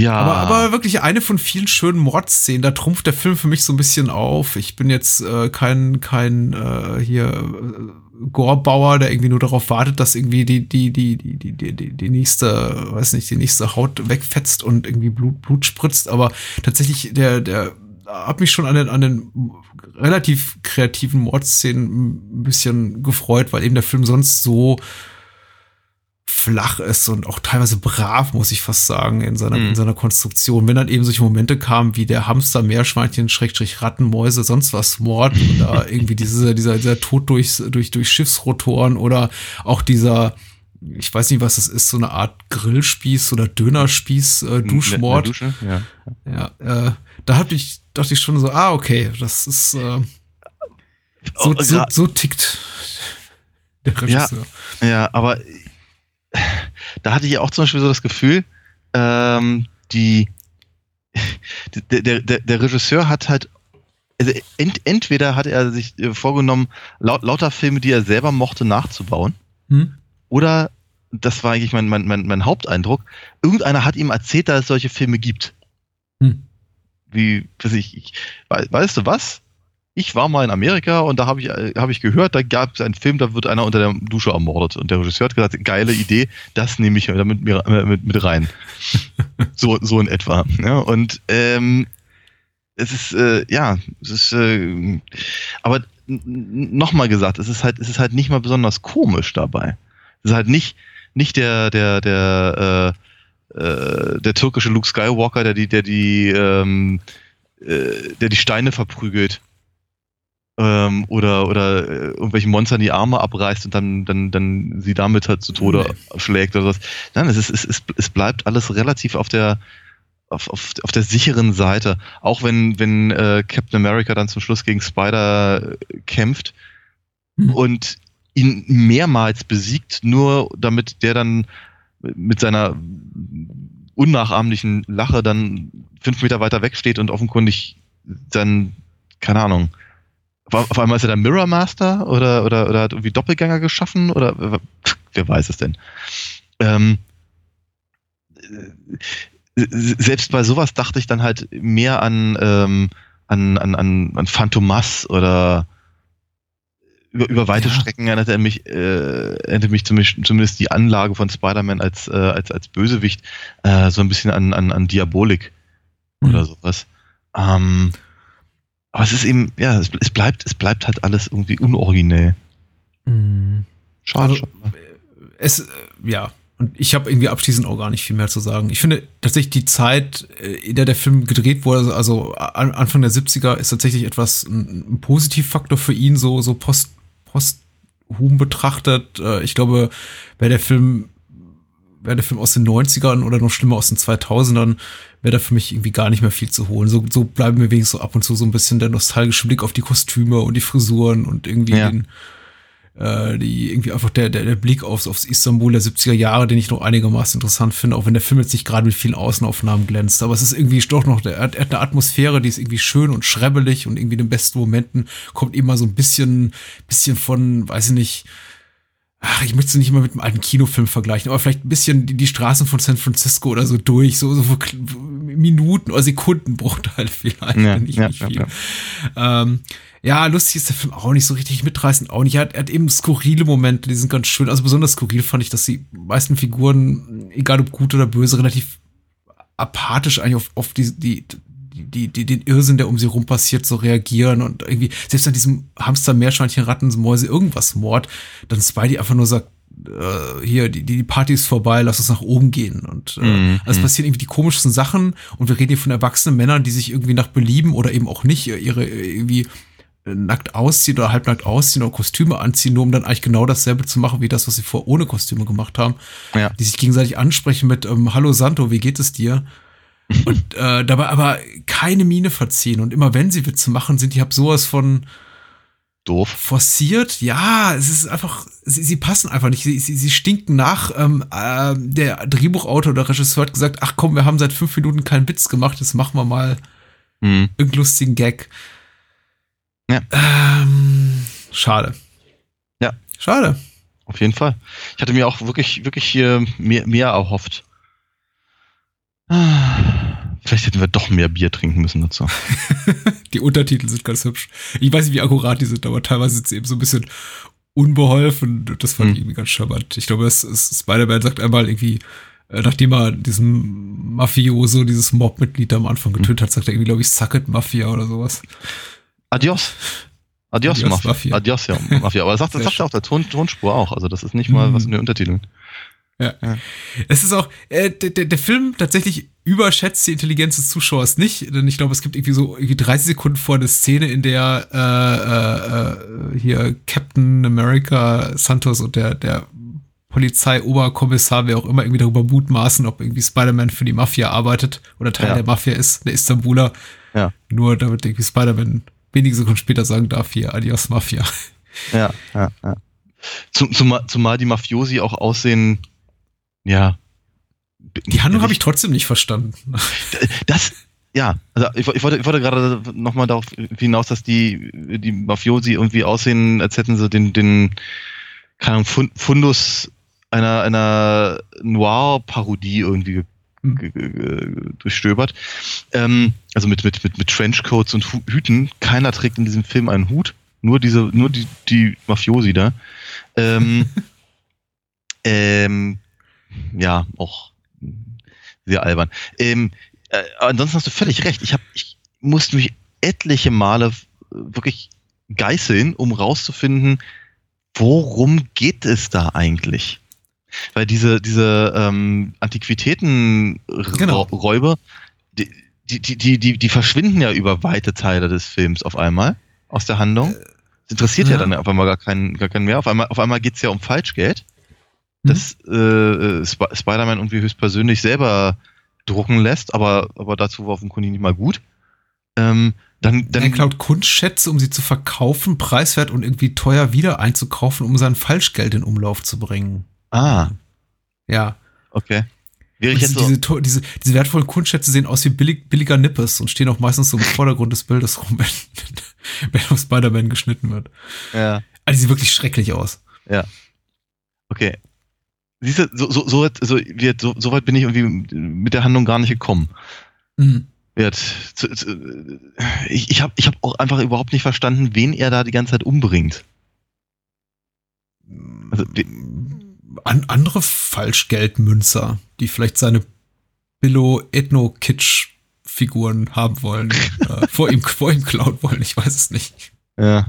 Ja, Aber, aber wirklich eine von vielen schönen Mordszenen. Da trumpft der Film für mich so ein bisschen auf. Ich bin jetzt äh, kein, kein äh, hier äh, Gorbauer, der irgendwie nur darauf wartet, dass irgendwie die, die, die, die, die, die, die, nächste, weiß nicht, die nächste Haut wegfetzt und irgendwie Blut, Blut spritzt. Aber tatsächlich, der, der hat mich schon an den, an den relativ kreativen Mordszenen ein bisschen gefreut, weil eben der Film sonst so flach ist und auch teilweise brav, muss ich fast sagen, in seiner, Mhm. in seiner Konstruktion. Wenn dann eben solche Momente kamen, wie der Hamster, Meerschweinchen, Schrägstrich, Ratten, Mäuse, sonst was, Mord oder irgendwie diese, dieser, dieser Tod durch, durch, durch Schiffsrotoren oder auch dieser, ich weiß nicht, was das ist, so eine Art Grillspieß oder Dönerspieß, äh, Duschmord. Dusche? Ja. Ja, äh, da hab ich, dachte ich schon so, ah, okay, das ist, äh, so, Oh, so, so tickt der Regisseur. Ja, aber da hatte ich auch zum Beispiel so das Gefühl, ähm, die, der, der, der, Regisseur hat halt, also ent, entweder hat er sich äh, vorgenommen, laut, lauter Filme, die er selber mochte, nachzubauen, Hm? oder, das war eigentlich mein, mein, mein, mein Haupteindruck, irgendeiner hat ihm erzählt, dass es solche Filme gibt. Hm. Wie, weiß ich, ich wei- weißt du was? Ich war mal in Amerika und da habe ich, äh, hab ich gehört, da gab es einen Film, da wird einer unter der Dusche ermordet. Und der Regisseur hat gesagt, geile Idee, das nehme ich damit mir, äh, mit, mit rein. so, so in etwa. Ja, und ähm, es ist, äh, ja, es ist, äh, aber nochmal gesagt, es ist halt, es ist halt nicht mal besonders komisch dabei. Es ist halt nicht, nicht der, der, der, äh, äh, der türkische Luke Skywalker, der die, der die, ähm, äh, der die Steine verprügelt ähm, oder oder äh, irgendwelchen Monstern die Arme abreißt und dann dann dann sie damit halt zu Tode schlägt oder was. Nein, es ist es, es, es bleibt alles relativ auf der auf, auf, auf der sicheren Seite. Auch wenn wenn äh, Captain America dann zum Schluss gegen Spider äh, kämpft Hm. und ihn mehrmals besiegt, nur damit der dann mit seiner unnachahmlichen Lache dann fünf Meter weiter wegsteht und offenkundig dann, keine Ahnung, auf einmal ist er der Mirror Master oder, oder, oder hat irgendwie Doppelgänger geschaffen oder wer weiß es denn. Ähm, äh, selbst bei sowas dachte ich dann halt mehr an, ähm, an, an, an, an Phantomas oder über, über weite Ja. Strecken erinnert er mich, äh, erinnert mich zumindest, zumindest die Anlage von Spider-Man als, äh, als, als Bösewicht äh, so ein bisschen an, an, an Diabolik oder sowas. Ähm, aber es ist eben, ja, es, es bleibt, es bleibt halt alles irgendwie unoriginell. Hm. Schade. Also, schade. es, ja, und ich habe irgendwie abschließend auch gar nicht viel mehr zu sagen. Ich finde tatsächlich die Zeit, äh, in der der Film gedreht wurde, also an, Anfang der 70er, ist tatsächlich etwas ein, ein Positivfaktor für ihn, so, so post, posthum betrachtet. Äh, Ich glaube, wäre der Film, wäre der Film aus den 90ern oder noch schlimmer aus den 2000ern, wäre da für mich irgendwie gar nicht mehr viel zu holen. So, so bleiben mir wenigstens so ab und zu so ein bisschen der nostalgische Blick auf die Kostüme und die Frisuren und irgendwie Ja. den, äh, die irgendwie einfach der, der, der Blick aufs, aufs Istanbul der 70er Jahre, den ich noch einigermaßen interessant finde, auch wenn der Film jetzt nicht gerade mit vielen Außenaufnahmen glänzt. Aber es ist irgendwie doch noch, der, er hat eine Atmosphäre, die ist irgendwie schön und schrebbelig und irgendwie in den besten Momenten kommt immer so ein bisschen, bisschen von, weiß ich nicht, ach, ich möchte es nicht mal mit einem alten Kinofilm vergleichen, aber vielleicht ein bisschen die, die Straßen von San Francisco oder so durch, so, so Minuten oder Sekundenbruchteile vielleicht, Ja, nicht, ja, nicht viel. ja. Ähm, ja, lustig ist der Film auch nicht so richtig mitreißend, auch nicht. Er hat, er hat eben skurrile Momente, die sind ganz schön. Also besonders skurril fand ich, dass die meisten Figuren, egal ob gut oder böse, relativ apathisch eigentlich auf, auf die, die, die, die, den Irrsinn, der um sie rum passiert, so reagieren und irgendwie, selbst an diesem Hamster, Meerschweinchen, Ratten, Mäuse, irgendwas Mord, dann Spidey einfach nur sagt, äh, hier, die, die Party ist vorbei, lass uns nach oben gehen. Und äh, Mhm, also es mhm. passieren irgendwie die komischsten Sachen und wir reden hier von erwachsenen Männern, die sich irgendwie nach Belieben oder eben auch nicht ihre irgendwie äh, nackt ausziehen oder halbnackt ausziehen oder Kostüme anziehen, nur um dann eigentlich genau dasselbe zu machen wie das, was sie vor ohne Kostüme gemacht haben. Ja. Die sich gegenseitig ansprechen mit ähm, Hallo Santo, wie geht es dir? Und äh, dabei aber keine Miene verziehen. Und immer wenn sie Witze machen, sind die hab sowas von Doof. forciert. Ja, es ist einfach, sie, sie passen einfach nicht. Sie, sie, sie stinken nach. Ähm, äh, der Drehbuchautor oder Regisseur hat gesagt, ach komm, wir haben seit fünf Minuten keinen Witz gemacht, jetzt machen wir mal Hm. irgendeinen lustigen Gag. Ja. Ähm, schade. Ja. Schade. Auf jeden Fall. Ich hatte mir auch wirklich, wirklich hier mehr, mehr erhofft. Ah, Vielleicht hätten wir doch mehr Bier trinken müssen dazu. Die Untertitel sind ganz hübsch. Ich weiß nicht, wie akkurat die sind, aber teilweise sind sie eben so ein bisschen unbeholfen. Das fand Hm. ich irgendwie ganz charmant. Ich glaube, das ist, Spider-Man sagt einmal irgendwie, äh, nachdem er diesem Mafioso, dieses Mob-Mitglied am Anfang Hm. getötet hat, sagt er irgendwie, glaube ich, Suck it, Mafia oder sowas. Adios. Adios, Adios, Mafia. Mafia. Adios, ja, Mafia. Aber das sagt, das sagt ja auch der Ton, Tonspur auch. Also das ist nicht mal was in den Untertiteln. Ja. Ja. Es ist auch, äh, der, der, Film tatsächlich überschätzt die Intelligenz des Zuschauers nicht, denn ich glaube, es gibt irgendwie so irgendwie 30 Sekunden vor eine Szene, in der äh, äh, äh, hier Captain America Santos und der, der Polizeioberkommissar, wer auch immer, irgendwie darüber mutmaßen, ob irgendwie Spider-Man für die Mafia arbeitet oder Teil Ja. der Mafia ist, der Istanbuler. Ja. Nur damit irgendwie Spider-Man wenige Sekunden später sagen darf, hier, adios Mafia. Ja, ja, ja. Zum, zumal, zumal die Mafiosi auch aussehen, ja. Die Handlung habe ich trotzdem nicht verstanden. Das, ja, also ich, ich, wollte, ich wollte gerade nochmal darauf hinaus, dass die, die Mafiosi irgendwie aussehen, als hätten sie den, den keine Ahnung, Fun- Fundus einer, einer Noir-Parodie irgendwie ge- Hm. durchstöbert. Ähm, also mit, mit, mit, mit Trenchcoats und Hüten. Keiner trägt in diesem Film einen Hut. Nur diese, nur die, die Mafiosi da. Ähm, ähm, ja, auch sehr albern. Ähm, äh, ansonsten hast du völlig recht. Ich, hab, ich musste mich etliche Male äh, wirklich geißeln, um rauszufinden, worum geht es da eigentlich? Weil diese, diese ähm, Antiquitätenräuber, Genau. die, die, die, die, die, verschwinden ja über weite Teile des Films auf einmal aus der Handlung. Das interessiert ja, ja. dann auf einmal gar keinen, gar keinen mehr. Auf einmal, auf einmal geht's ja um Falschgeld Mhm. äh, äh, Sp Spider-Man irgendwie höchstpersönlich selber drucken lässt, aber, aber dazu war offenkundig nicht mal gut. Ähm, dann, dann, er klaut Kunstschätze, um sie zu verkaufen, preiswert und irgendwie teuer wieder einzukaufen, um sein Falschgeld in Umlauf zu bringen. ah, Ja. okay. Diese, so, diese, diese, wertvollen Kunstschätze sehen aus wie billig, billiger Nippes und stehen auch meistens so im Vordergrund des Bildes rum, wenn, wenn auf Spider-Man geschnitten wird. ja, Also die sehen wirklich schrecklich aus. okay. Siehst du, so, so, so, weit- so, so, so weit bin ich irgendwie mit der Handlung gar nicht gekommen. Mhm. Ich ich habe ich hab auch einfach überhaupt nicht verstanden, wen er da die ganze Zeit umbringt. Also, An, andere Falschgeldmünzer, die vielleicht seine Billo-Ethno-Kitsch-Figuren haben wollen, äh, vor, ihm, vor ihm klauen wollen, ich weiß es nicht. Ja,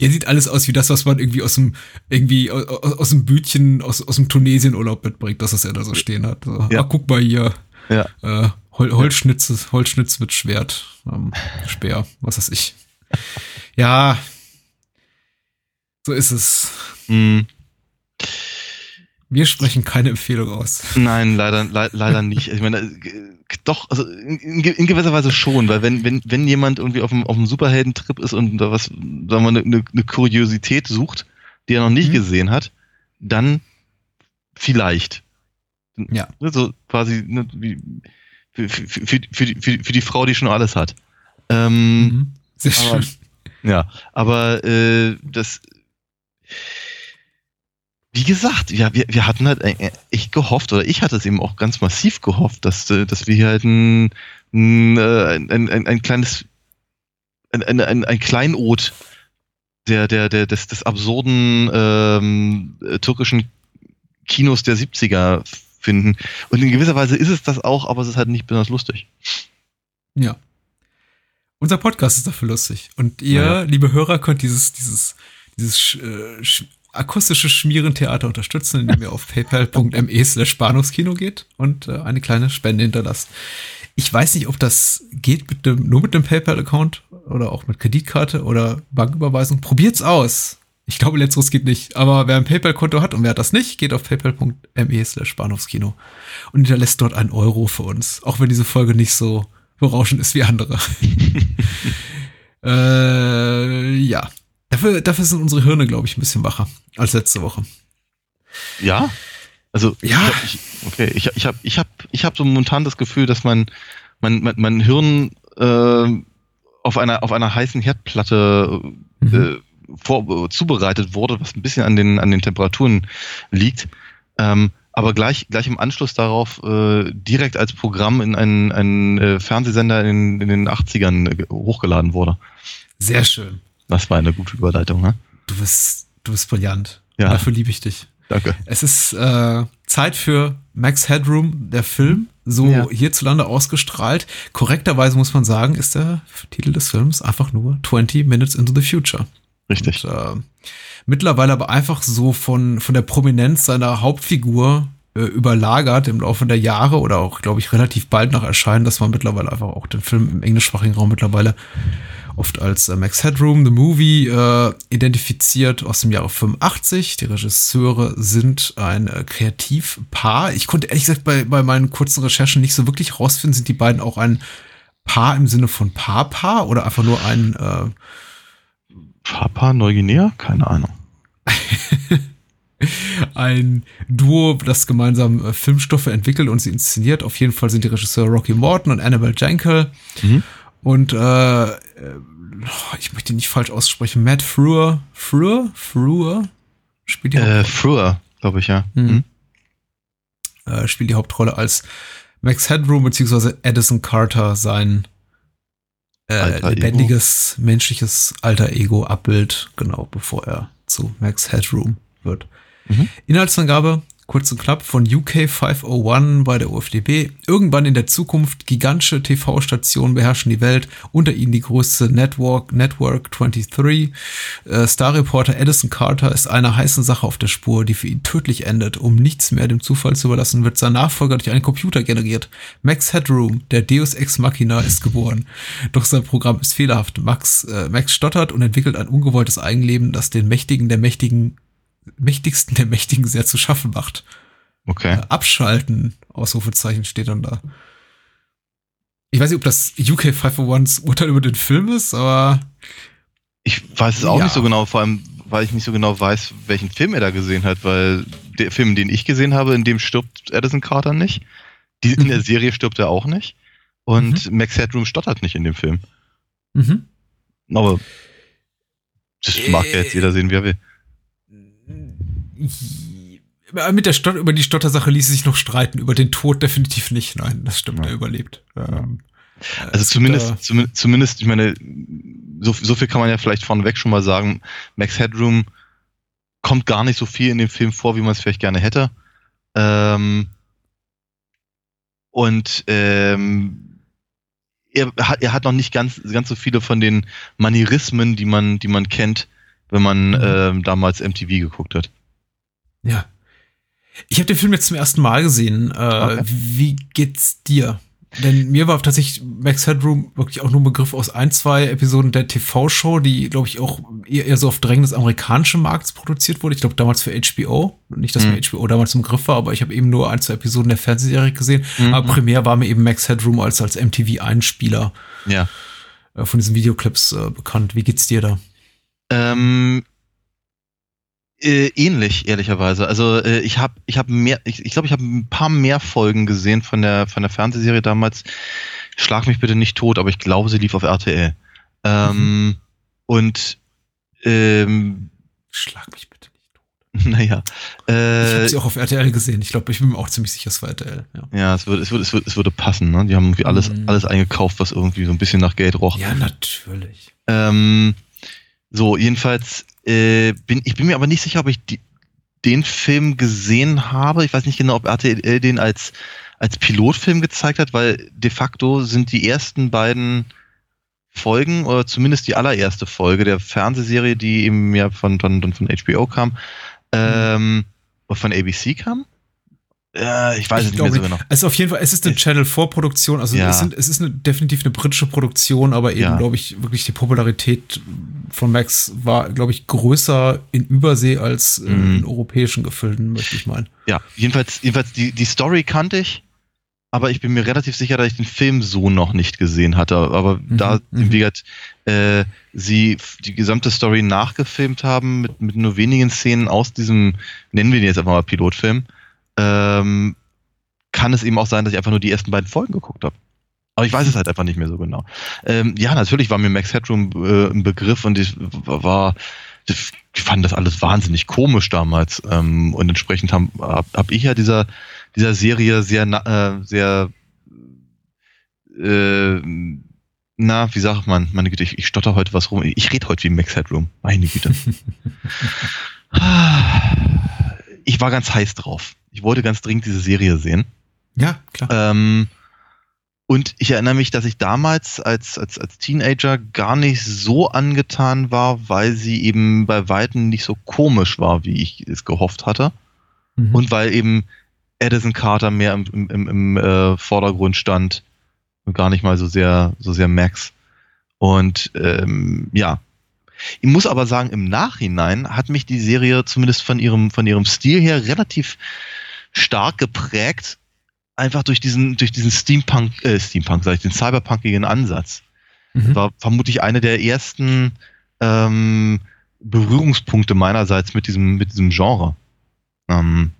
Ja, sieht alles aus wie das, was man irgendwie aus dem, irgendwie aus, aus dem Bütchen, aus, aus dem Tunesien-Urlaub mitbringt, das, was er da so stehen hat. So, Ja. ah, guck mal hier. Ja. Äh, Hol, Holzschnitz, Holzschnitz mit Schwert, ähm, Speer, was weiß ich. Ja. So ist es. Hm, Wir sprechen keine Empfehlung aus. Nein, leider, le leider nicht. Ich meine, äh, doch, also in, in, ge- in gewisser Weise schon, weil wenn, wenn, wenn jemand irgendwie auf dem, auf dem Superheldentrip ist und da was, sagen wir, eine, eine, eine Kuriosität sucht, die er noch nicht Mhm. gesehen hat, dann vielleicht. Ja. Ne, So quasi ne, wie, für, für, für, für, die, für, die- für die Frau, die schon alles hat. Ähm, Mhm. Sehr aber- schön. Ja, aber äh, das wie gesagt, ja, wir, wir hatten halt echt gehofft, oder ich hatte es eben auch ganz massiv gehofft, dass, äh, dass wir hier halt ein, ein, äh, ein, ein, ein kleines, ein, ein, ein, ein Kleinod der, der, der, des, des absurden ähm, türkischen Kinos der 70er finden. Und in gewisser Weise ist es das auch, aber es ist halt nicht besonders lustig. Ja. Unser Podcast ist dafür lustig. Und ihr, ja. liebe Hörer, könnt dieses, dieses, dieses äh, sch akustische Schmierentheater unterstützen, indem ihr auf paypal.me slash Bahnhofskino geht und äh, eine kleine Spende hinterlasst. Ich weiß nicht, ob das geht mit dem, nur mit dem PayPal-Account oder auch mit Kreditkarte oder Banküberweisung. Probiert's aus. Ich glaube, letzteres geht nicht. Aber wer ein PayPal-Konto hat und wer hat das nicht, geht auf paypal.me slash Bahnhofskino und hinterlässt dort einen Euro für uns. Auch wenn diese Folge nicht so berauschend ist wie andere. äh, ja. Dafür, dafür sind unsere Hirne, glaube ich, ein bisschen wacher als letzte Woche. Ja? Also, ja. Ich, okay, ich, ich habe ich hab, ich hab so momentan das Gefühl, dass mein, mein, mein, mein Hirn äh, auf, einer, auf einer heißen Herdplatte äh, mhm. vor, zubereitet wurde, was ein bisschen an den, an den Temperaturen liegt. Ähm, aber gleich, gleich im Anschluss darauf äh, direkt als Programm in einen, einen äh, Fernsehsender in, in den 80ern äh, hochgeladen wurde. Sehr schön. Das war eine gute Überleitung, ne? Du bist, du bist brillant. Ja. Dafür liebe ich dich. Danke. Es ist äh, Zeit für Max Headroom, der Film, so ja. hierzulande ausgestrahlt. Korrekterweise muss man sagen, ist der Titel des Films einfach nur 20 Minutes into the Future. Richtig. Und, äh, mittlerweile aber einfach so von, von der Prominenz seiner Hauptfigur äh, überlagert im Laufe der Jahre oder auch, glaube ich, relativ bald nach Erscheinen, dass man mittlerweile einfach auch den Film im englischsprachigen Raum mittlerweile oft als äh, Max Headroom, The Movie, äh, identifiziert aus dem Jahre 85. Die Regisseure sind ein äh, Kreativpaar. Ich konnte ehrlich gesagt bei, bei meinen kurzen Recherchen nicht so wirklich rausfinden, sind die beiden auch ein Paar im Sinne von Paar-Paar oder einfach nur ein äh, Papua Neuguinea? Keine Ahnung. ein Duo, das gemeinsam äh, Filmstoffe entwickelt und sie inszeniert. Auf jeden Fall sind die Regisseure Rocky Morton und Annabelle Jankel. Mhm. Und äh, äh ich möchte nicht falsch aussprechen, Matt Frewer, Frewer, Frewer spielt die äh, Frewer, glaube ich, ja. Mhm. Äh, spielt die Hauptrolle als Max Headroom beziehungsweise Edison Carter, sein äh, lebendiges, Ego. menschliches alter Ego-Abbild, genau, bevor er zu Max Headroom wird. Mhm. Inhaltsangabe, kurz und knapp, von UK 501 bei der UFDB. Irgendwann in der Zukunft gigantische TV-Stationen beherrschen die Welt, unter ihnen die größte Network, Network 23. Äh, Star Reporter Edison Carter ist einer heißen Sache auf der Spur, die für ihn tödlich endet. Um nichts mehr dem Zufall zu überlassen, wird sein Nachfolger durch einen Computer generiert. Max Headroom, der Deus Ex Machina, ist geboren. Doch sein Programm ist fehlerhaft. Max, äh, Max stottert und entwickelt ein ungewolltes Eigenleben, das den Mächtigen der Mächtigen Mächtigsten der Mächtigen sehr zu schaffen macht. Okay. Äh, abschalten, Ausrufezeichen steht dann da. Ich weiß nicht, ob das UK 501s Urteil über den Film ist, aber. Ich weiß es auch ja. nicht so genau, vor allem, weil ich nicht so genau weiß, welchen Film er da gesehen hat, weil der Film, den ich gesehen habe, in dem stirbt Edison Carter nicht. Die, in der mhm. Serie stirbt er auch nicht. Und mhm. Max Headroom stottert nicht in dem Film. Mhm. Aber das mag ja jetzt jeder sehen, wie er will mit der Stott über die Stottersache ließ sich noch streiten, über den Tod definitiv nicht. Nein, das stimmt, ja. er überlebt. Ähm, also zumindest, zum, zumindest, ich meine, so, so viel kann man ja vielleicht vorneweg schon mal sagen. Max Headroom kommt gar nicht so viel in dem Film vor, wie man es vielleicht gerne hätte. Ähm, und ähm, er hat, er hat noch nicht ganz, ganz so viele von den Manierismen, die man, die man kennt, wenn man mhm. ähm, damals MTV geguckt hat. Ja. Ich habe den Film jetzt zum ersten Mal gesehen. Äh, okay. Wie geht's dir? Denn mir war tatsächlich Max Headroom wirklich auch nur ein Begriff aus ein, zwei Episoden der TV-Show, die, glaube ich, auch eher, eher, so auf Drängen des amerikanischen Markts produziert wurde. Ich glaube, damals für HBO. Nicht, dass mhm. mir HBO damals im Griff war, aber ich habe eben nur ein, zwei Episoden der Fernsehserie gesehen. Mhm. Aber primär war mir eben Max Headroom als, als MTV-Einspieler ja. äh, von diesen Videoclips äh, bekannt. Wie geht's dir da? Ähm, äh, ähnlich, ehrlicherweise. Also äh, ich habe ich hab mehr, ich, ich glaube, ich habe ein paar mehr Folgen gesehen von der, von der Fernsehserie damals. Schlag mich bitte nicht tot, aber ich glaube, sie lief auf RTL. Ähm, mhm. Und ähm, Schlag mich bitte nicht tot. Naja. Äh, ich habe sie auch auf RTL gesehen. Ich glaube, ich bin mir auch ziemlich sicher, es war RTL. Ja, ja, es würde, es würde, es würde, es würde passen, ne? Die haben irgendwie alles, Mhm. alles eingekauft, was irgendwie so ein bisschen nach Geld roch. ja natürlich. Ähm, so, jedenfalls äh, bin ich bin mir aber nicht sicher, ob ich die, den Film gesehen habe. Ich weiß nicht genau, ob RTL den als als Pilotfilm gezeigt hat, weil de facto sind die ersten beiden Folgen oder zumindest die allererste Folge der Fernsehserie, die eben ja von von, von, HBO kam, ähm, oder von ABC kam. Äh, ich weiß es Ich nicht mehr so genau. Es ist auf jeden Fall, es ist eine Channel 4 Produktion, also Ja. es, sind, es ist eine, definitiv eine britische Produktion, aber eben, Ja. glaube ich, wirklich die Popularität von Max war, glaube ich, größer in Übersee als Mhm. in europäischen Gefilden, möchte ich meinen. Ja, jedenfalls, jedenfalls die, die Story kannte ich, aber ich bin mir relativ sicher, dass ich den Film so noch nicht gesehen hatte. Aber Mhm, da, mhm. wie gesagt, äh, sie die gesamte Story nachgefilmt haben mit, mit nur wenigen Szenen aus diesem, nennen wir den jetzt einfach mal Pilotfilm, ähm, kann es eben auch sein, dass ich einfach nur die ersten beiden Folgen geguckt habe. Aber ich weiß es halt einfach nicht mehr so genau. Ähm, ja, natürlich war mir Max Headroom äh, ein Begriff und ich war, ich fand das alles wahnsinnig komisch damals. Ähm, und entsprechend habe hab, ich ja dieser, dieser Serie sehr, na- äh, sehr, äh, na, wie sagt man, meine Güte, ich, ich stotter heute was rum. Ich rede heute wie Max Headroom. Meine Güte. ich war ganz heiß drauf. Ich wollte ganz dringend diese Serie sehen. Ja, klar. Ähm, und ich erinnere mich, dass ich damals als, als, als Teenager gar nicht so angetan war, weil sie eben bei Weitem nicht so komisch war, wie ich es gehofft hatte. Mhm. Und weil eben Edison Carter mehr im, im, im, im äh, Vordergrund stand und gar nicht mal so sehr, so sehr Max. Und ähm, ja. Ich muss aber sagen, im Nachhinein hat mich die Serie zumindest von ihrem, von ihrem Stil her relativ stark geprägt, einfach durch diesen, durch diesen Steampunk, äh, Steampunk, sag ich, den cyberpunkigen Ansatz. Mhm. War vermutlich eine der ersten ähm, Berührungspunkte meinerseits mit diesem, mit diesem Genre. Ähm,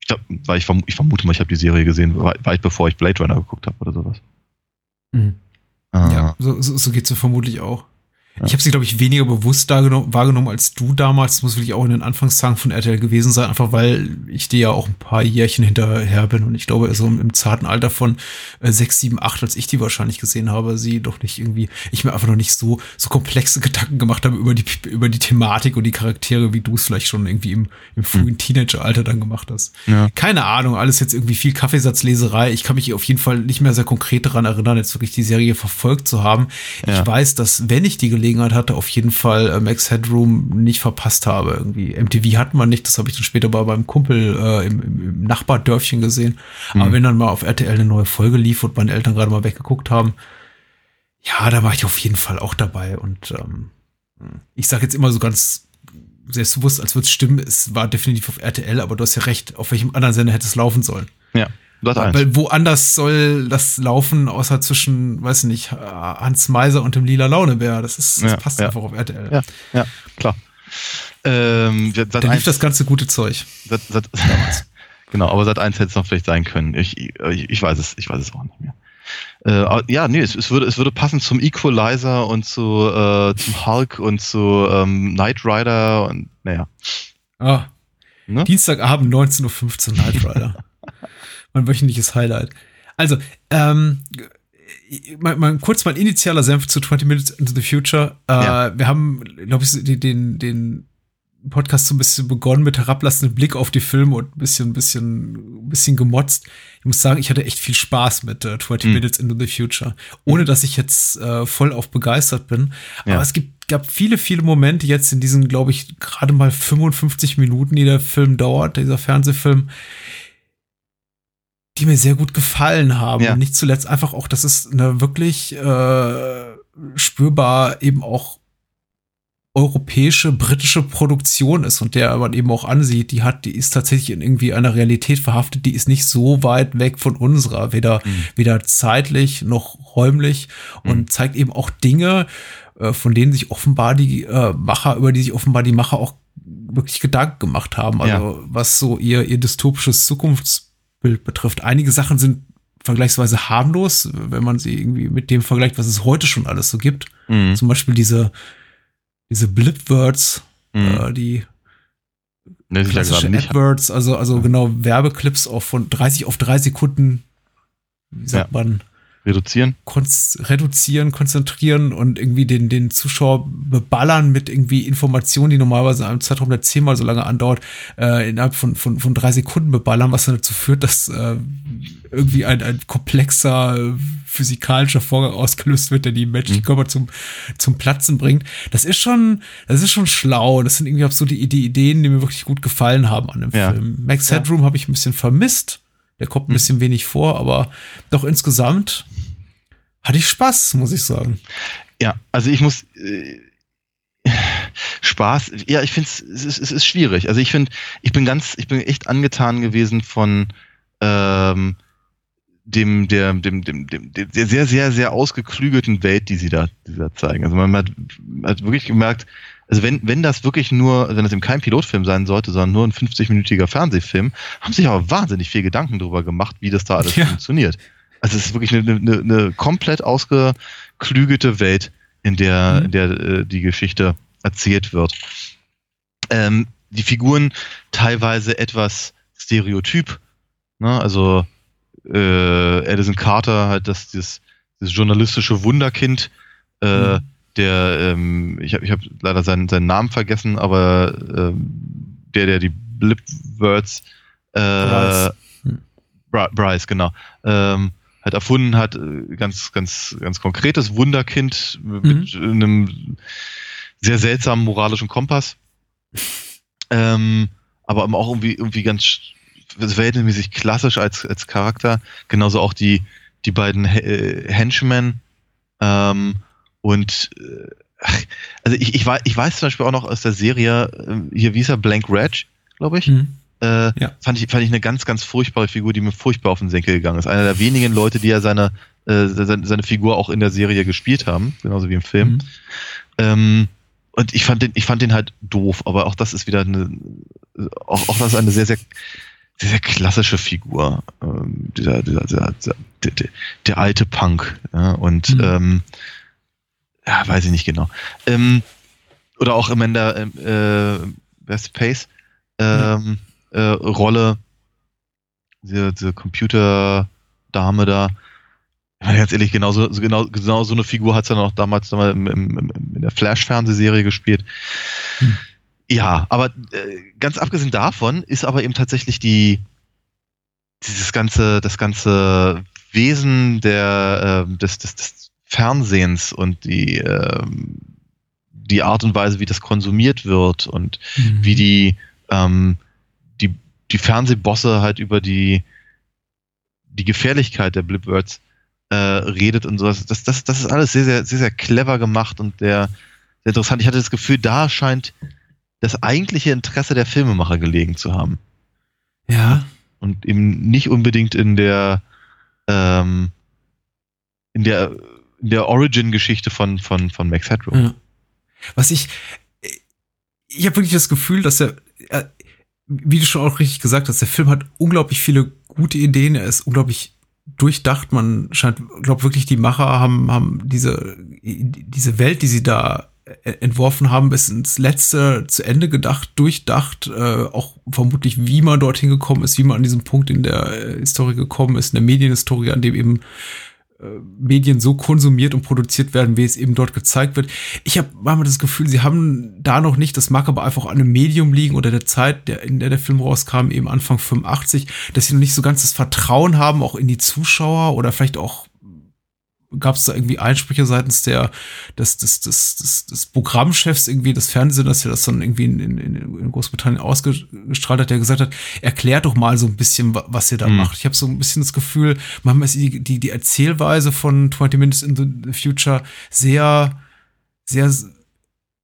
ich glaub, weil ich, verm ich vermute mal, ich habe die Serie gesehen, weit, weit bevor ich Blade Runner geguckt habe oder sowas. Mhm. Äh, Ja, so, so, so geht es vermutlich auch. Ja. Ich habe sie, glaube ich, weniger bewusst wahrgenommen, als du damals. Das muss wirklich auch in den Anfangstagen von RTL gewesen sein, einfach weil ich dir ja auch ein paar Jährchen hinterher bin. Und ich glaube, so im, im zarten Alter von äh, sechs, sieben, acht, als ich die wahrscheinlich gesehen habe, sie doch nicht irgendwie, ich mir einfach noch nicht so, so komplexe Gedanken gemacht habe über die, über die Thematik und die Charaktere, wie du es vielleicht schon irgendwie im, im frühen Teenageralter dann gemacht hast. Ja. Keine Ahnung, alles jetzt irgendwie viel Kaffeesatzleserei. Ich kann mich auf jeden Fall nicht mehr sehr konkret daran erinnern, jetzt wirklich die Serie verfolgt zu haben. Ja. Ich weiß, dass wenn ich die Gelegenheit hatte, auf jeden Fall äh, Max Headroom nicht verpasst habe. Irgendwie MTV hatten wir nicht, das habe ich dann später mal beim Kumpel äh, im, im, Nachbardörfchen gesehen. Aber Mhm. wenn dann mal auf RTL eine neue Folge lief und meine Eltern gerade mal weggeguckt haben, ja, da war ich auf jeden Fall auch dabei. Und ähm, ich sage jetzt immer so ganz selbstbewusst, als würde es stimmen, es war definitiv auf RTL, aber du hast ja recht, auf welchem anderen Sender hätte es laufen sollen. ja. Weil woanders soll das laufen, außer zwischen, weiß nicht, Hans Meiser und dem Lila Launebär. Das ist, das Ja, passt ja. einfach auf RTL. Ja, ja, klar. Ähm, seit Da lief das ganze gute Zeug. seit, seit, genau, aber seit eins hätte es noch vielleicht sein können. Ich, ich, ich weiß es, ich weiß es auch nicht mehr. Äh, ja, nee, es, es, würde, es würde passen zum Equalizer und zu äh, zum Hulk und zu ähm, Knight Rider und naja. Ah, Ne? Dienstagabend 19.15 Uhr Night Rider. mein wöchentliches Highlight. Also, ähm, mal, mal kurz mein initialer Senf zu 20 Minutes into the Future. Äh, Ja. Wir haben, glaube ich, den, den, Podcast so ein bisschen begonnen mit herablassendem Blick auf die Filme und ein bisschen, ein bisschen, ein bisschen gemotzt. Ich muss sagen, ich hatte echt viel Spaß mit äh, 20 Mhm. Minutes into the Future. Ohne, dass ich jetzt äh, voll auf begeistert bin. Ja. Aber es gibt, gab viele, viele Momente jetzt in diesen, glaube ich, gerade mal 55 Minuten, die der Film dauert, dieser Fernsehfilm, die mir sehr gut gefallen haben. Ja. Und nicht zuletzt einfach auch, dass es eine wirklich äh, spürbar eben auch europäische, britische Produktion ist und der man eben auch ansieht, die hat, die ist tatsächlich in irgendwie einer Realität verhaftet, die ist nicht so weit weg von unserer, weder, Mhm. weder zeitlich noch räumlich und Mhm. zeigt eben auch Dinge, äh, von denen sich offenbar die äh, Macher, über die sich offenbar die Macher auch wirklich Gedanken gemacht haben. Also was so ihr, ihr dystopisches Zukunftsbild betrifft. Einige Sachen sind vergleichsweise harmlos, wenn man sie irgendwie mit dem vergleicht, was es heute schon alles so gibt. Mhm. Zum Beispiel diese, diese Blip-Words, Mhm. äh, die Ne, sicher klassische nicht. AdWords, also, also genau Werbeclips auch von 30 auf 3 Sekunden, wie sagt man, Reduzieren. konz reduzieren, konzentrieren und irgendwie den, den Zuschauer beballern mit irgendwie Informationen, die normalerweise in einem Zeitraum, der zehnmal so lange andauert, äh, innerhalb von, von, von drei Sekunden beballern, was dann dazu führt, dass äh, irgendwie ein, ein komplexer äh, physikalischer Vorgang ausgelöst wird, der die menschlichen Mhm. Körper zum, zum Platzen bringt. Das ist schon, das ist schon schlau. Das sind irgendwie auch so die, die Ideen, die mir wirklich gut gefallen haben an dem Ja. Film. Max Ja. Headroom habe ich ein bisschen vermisst. Der kommt ein Mhm. bisschen wenig vor, aber doch insgesamt hatte ich Spaß, muss ich sagen. Ja, also ich muss äh, Spaß. Ja, ich finde es ist, es ist schwierig. Also ich finde, ich bin ganz, ich bin echt angetan gewesen von ähm, dem, der, dem, dem, dem, der sehr, sehr, sehr ausgeklügelten Welt, die sie da, die da zeigen. Also man hat, hat wirklich gemerkt, also wenn, wenn das wirklich nur, wenn das eben kein Pilotfilm sein sollte, sondern nur ein 50-minütiger Fernsehfilm, haben sich aber wahnsinnig viel Gedanken darüber gemacht, wie das da alles Ja. funktioniert. Also es ist wirklich eine, eine, eine komplett ausgeklügelte Welt, in der, Mhm. in der äh, die Geschichte erzählt wird. Ähm, die Figuren teilweise etwas stereotyp, ne? also äh, Edison Carter halt das, das, das journalistische Wunderkind, äh, Mhm. Der, ähm, ich habe ich hab leider seinen, seinen Namen vergessen, aber ähm, der, der die Blip-Words äh, Bryce. Hm. Bry- Bryce, genau, ähm, halt erfunden hat, äh, ganz, ganz, ganz konkretes Wunderkind mit einem sehr seltsamen moralischen Kompass. Ähm, aber auch irgendwie, irgendwie ganz verhältnismäßig klassisch als, als Charakter. Genauso auch die, die beiden äh, Henchmen. Ähm, und äh, also ich, ich, weiß, ich weiß zum Beispiel auch noch aus der Serie, äh, hier wie hieß er, Blank Reg, glaube ich. Mhm. Äh, Ja. fand, ich, fand ich eine ganz, ganz furchtbare Figur, die mir furchtbar auf den Senkel gegangen ist. Einer der wenigen Leute, die ja seine, äh, seine, seine Figur auch in der Serie gespielt haben, genauso wie im Film. Mhm. Ähm, und ich fand den, ich fand den halt doof, aber auch das ist wieder eine, auch, auch das ist eine sehr, sehr, sehr, sehr klassische Figur. Ähm, dieser, dieser, dieser, der, der alte Punk. Ja, und Mhm. ähm, ja, weiß ich nicht genau. Ähm, oder auch Amanda ähm, äh, Best Pace ähm, äh, Rolle, diese, diese Computer-Dame da. Ich meine, ganz ehrlich, genauso, so- genau, genau so eine Figur hat es dann auch damals nochmal im, im, im, in der Flash-Fernsehserie gespielt. Hm. Ja, aber äh, ganz abgesehen davon ist aber eben tatsächlich die dieses ganze, das ganze Wesen der, ähm, des, des, des Fernsehens und die, ähm, die Art und Weise, wie das konsumiert wird und Mhm. wie die, ähm, die, die Fernsehbosse halt über die, die Gefährlichkeit der Blipwords äh, redet und sowas. Das, das, das ist alles sehr, sehr, sehr, sehr clever gemacht und sehr, sehr interessant. Ich hatte das Gefühl, da scheint das eigentliche Interesse der Filmemacher gelegen zu haben. Ja. Und eben nicht unbedingt in der, ähm, in der, der Origin-Geschichte von, von, von Max Headroom. Ja. Was ich, ich habe wirklich das Gefühl, dass er, er, wie du schon auch richtig gesagt hast, der Film hat unglaublich viele gute Ideen. Er ist unglaublich durchdacht. Man scheint, glaube wirklich, die Macher haben, haben diese, diese Welt, die sie da äh, entworfen haben, bis ins letzte zu Ende gedacht, durchdacht, äh, auch vermutlich, wie man dorthin gekommen ist, wie man an diesem Punkt in der äh, Historie gekommen ist, in der Medienhistorie, an dem eben äh, Medien so konsumiert und produziert werden, wie es eben dort gezeigt wird. Ich habe manchmal das Gefühl, sie haben da noch nicht, das mag aber einfach an einem Medium liegen oder der Zeit, der, in der der Film rauskam, eben Anfang 85, dass sie noch nicht so ganz das Vertrauen haben, auch in die Zuschauer oder vielleicht auch gab es da irgendwie Einsprüche seitens der des, des, des, des, des Programmchefs irgendwie des Fernsehsenders, der das dann irgendwie in, in, in Großbritannien ausgestrahlt hat, der gesagt hat, erklärt doch mal so ein bisschen, wa- was ihr da Mhm. macht. Ich habe so ein bisschen das Gefühl, manchmal ist die, die, die Erzählweise von 20 Minutes in the Future sehr, sehr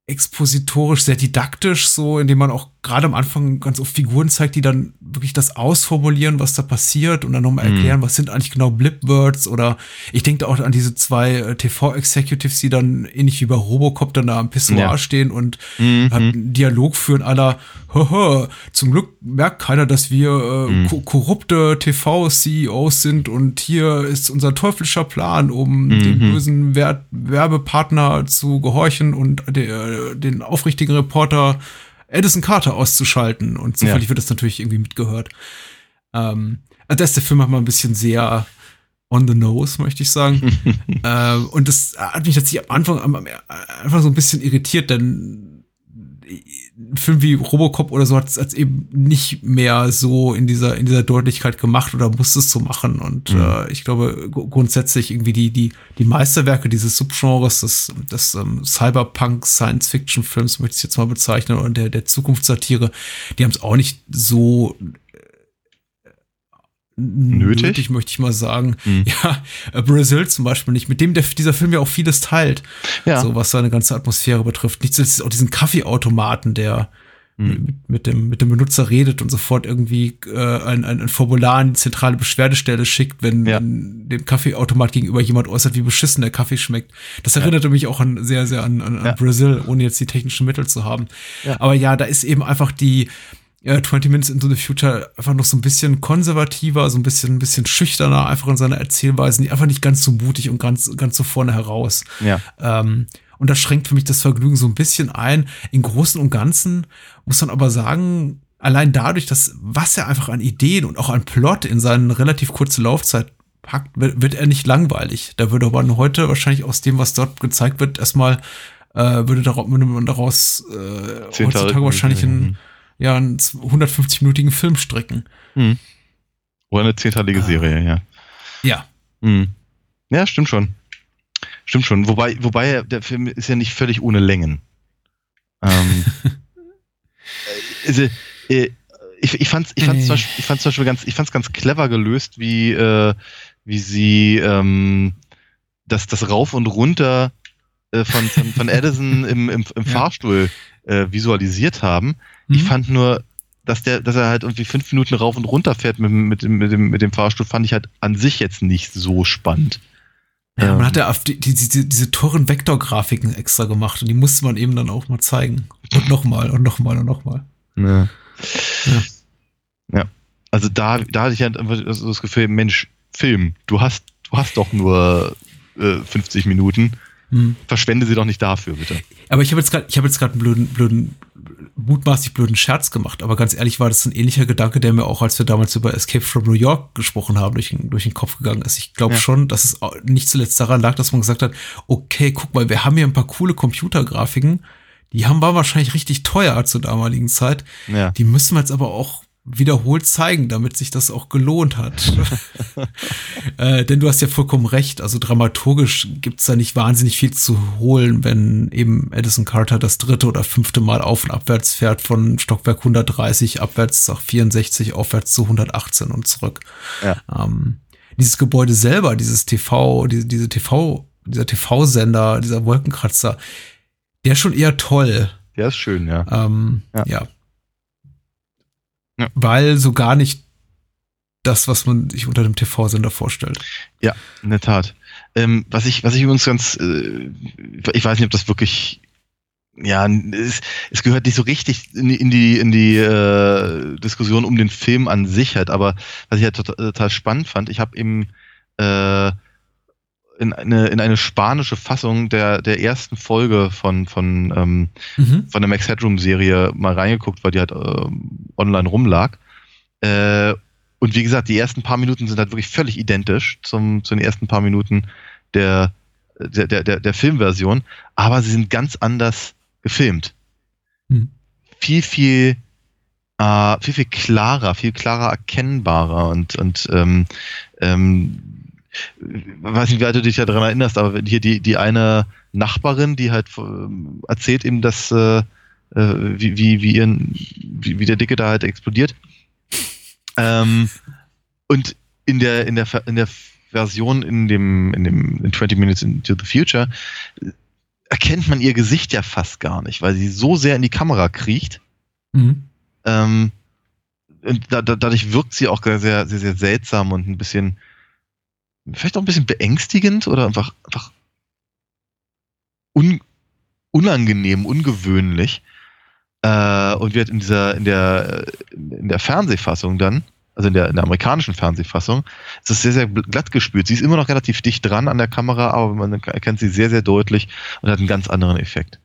expositorisch, sehr didaktisch, so, indem man auch gerade am Anfang ganz oft Figuren zeigt, die dann wirklich das ausformulieren, was da passiert und dann nochmal Mhm. erklären, was sind eigentlich genau Blipwords oder ich denke da auch an diese zwei äh, TV-Executives, die dann ähnlich wie bei Robocop dann da am Pissoir Ja. stehen und Mhm. hat einen Dialog führen aller, haha, zum Glück merkt keiner, dass wir äh, Mhm. ko korrupte TV-CEOs sind und hier ist unser teuflischer Plan, um Mhm. dem bösen Wer Werbepartner zu gehorchen und der, den aufrichtigen Reporter Edison Carter auszuschalten. Und zufällig Ja. wird das natürlich irgendwie mitgehört. Ähm, also das ist der Film manchmal ein bisschen sehr on the nose, möchte ich sagen. ähm, und das hat mich tatsächlich am Anfang am, am, einfach so ein bisschen irritiert, denn Film wie Robocop oder so hat es eben nicht mehr so in dieser in dieser Deutlichkeit gemacht oder musste es so machen und Mhm. äh, ich glaube gru- grundsätzlich irgendwie die die die Meisterwerke dieses Subgenres des des ähm, Cyberpunk Science Fiction Films möchte ich jetzt mal bezeichnen und der der Zukunftssatire die haben es auch nicht so Nötig? möchte ich mal sagen. Mhm. Ja, äh, Brazil zum Beispiel nicht, mit dem der, dieser Film ja auch vieles teilt. Ja. So was seine ganze Atmosphäre betrifft. Nicht zuletzt auch diesen Kaffeeautomaten, der Mhm. mit, mit, dem, mit dem Benutzer redet und sofort irgendwie äh, ein, ein, ein Formular in die zentrale Beschwerdestelle schickt, wenn, Ja. dem Kaffeeautomat gegenüber jemand äußert, wie beschissen der Kaffee schmeckt. Das erinnerte mich auch an sehr, sehr an, an, an Ja. Brazil, ohne jetzt die technischen Mittel zu haben. Ja. Aber ja, da ist eben einfach die äh, 20 Minutes into the Future einfach noch so ein bisschen konservativer, so ein bisschen, ein bisschen schüchterner, einfach in seiner Erzählweise, einfach nicht ganz so mutig und ganz, ganz so vorne heraus. Ja. Ähm, und das schränkt für mich das Vergnügen so ein bisschen ein. Im Großen und Ganzen muss man aber sagen, allein dadurch, dass was er einfach an Ideen und auch an Plot in seine relativ kurze Laufzeit packt, wird, wird er nicht langweilig. Da würde man heute wahrscheinlich aus dem, was dort gezeigt wird, erstmal äh, würde, daraus, würde man daraus äh, heutzutage Tage- wahrscheinlich einen, ja, einen 150-minütigen Film stricken. Mhm. Oder eine zehnteilige Ah. Serie, ja. Ja. Mhm. Ja, stimmt schon. Stimmt schon. Wobei, wobei der Film ist ja nicht völlig ohne Längen. Ähm, äh, also, äh, ich, ich fand's, ich fand's, zum Äh. Beispiel, ich fand's zum Beispiel ganz, ich fand's ganz clever gelöst, wie, äh, wie sie ähm, das, das Rauf und Runter äh, von, von, von Edison im, im, im Ja. Fahrstuhl äh, visualisiert haben. Ich Mhm. fand nur, dass der, dass er halt irgendwie fünf Minuten rauf und runter fährt mit, dem- mit, mit, dem, mit dem Fahrstuhl, fand ich halt an sich jetzt nicht so spannend. Ja, man Ähm, hat ja auf die, die, diese, diese teuren Vektorgrafiken extra gemacht und die musste man eben dann auch mal zeigen. Und nochmal und nochmal und nochmal. Ja. Ja. ja. Also da, da hatte ich halt einfach so das Gefühl, Mensch, Film, du hast, du hast doch nur äh, 50 Minuten. Hm. Verschwende sie doch nicht dafür, bitte. Aber ich habe jetzt gerade, ich habe jetzt gerade einen blöden, blöden, mutmaßlich blöden Scherz gemacht. Aber ganz ehrlich war das ein ähnlicher Gedanke, der mir auch, als wir damals über Escape from New York gesprochen haben, durch den, durch den Kopf gegangen ist. Ich glaube Ja. schon, dass es nicht zuletzt daran lag, dass man gesagt hat, okay, guck mal, wir haben hier ein paar coole Computergrafiken. Die haben war wahrscheinlich richtig teuer zur damaligen Zeit. Ja. Die müssen wir jetzt aber auch wiederholt zeigen, damit sich das auch gelohnt hat. äh, denn du hast ja vollkommen recht. Also dramaturgisch gibt's da nicht wahnsinnig viel zu holen, wenn eben Edison Carter das dritte oder fünfte Mal auf und abwärts fährt von Stockwerk 130 abwärts nach 64 aufwärts zu 118 und zurück. Ja. Ähm, dieses Gebäude selber, dieses TV, diese, diese TV, dieser TV-Sender, dieser Wolkenkratzer, der ist schon eher toll. Der ist schön, ja. Ähm, Ja. ja. Ja. Weil so gar nicht das, was man sich unter dem TV-Sender vorstellt. Ja, in der Tat. Ähm, was ich, was ich übrigens ganz, äh, ich weiß nicht, ob das wirklich, ja, es, es gehört nicht so richtig in die, in die, in die äh, Diskussion um den Film an sich halt, aber was ich halt total, total spannend fand, ich habe eben äh, in eine, in eine spanische Fassung der, der ersten Folge von, von, ähm, Mhm. von der Max Headroom Serie mal reingeguckt, weil die halt ähm, online rumlag. Äh, und wie gesagt, die ersten paar Minuten sind halt wirklich völlig identisch zum, zu den ersten paar Minuten der, der, der, der, Filmversion, aber sie sind ganz anders gefilmt. Hm. Viel, viel, äh, viel, viel klarer, viel klarer erkennbarer und, und ähm, ähm, weiß nicht, wie weit du dich ja daran erinnerst, aber hier die, die eine Nachbarin, die halt ähm, erzählt eben, dass äh, äh, wie, wie, wie, ihren, wie, wie der Dicke da halt explodiert. Ähm, und in der, in der, in der Version in dem, in dem in 20 Minutes into the Future äh, erkennt man ihr Gesicht ja fast gar nicht, weil sie so sehr in die Kamera kriecht. Mhm. Ähm, und da, da, dadurch wirkt sie auch sehr, sehr, sehr, sehr seltsam und ein bisschen, vielleicht auch ein bisschen beängstigend oder einfach, einfach un, unangenehm, ungewöhnlich. Äh, und wird in dieser, in der, in der Fernsehfassung dann, also in der, in der amerikanischen Fernsehfassung, ist es sehr, sehr glatt gespült. Sie ist immer noch relativ dicht dran an der Kamera, aber man erkennt sie sehr, sehr deutlich und hat einen ganz anderen Effekt.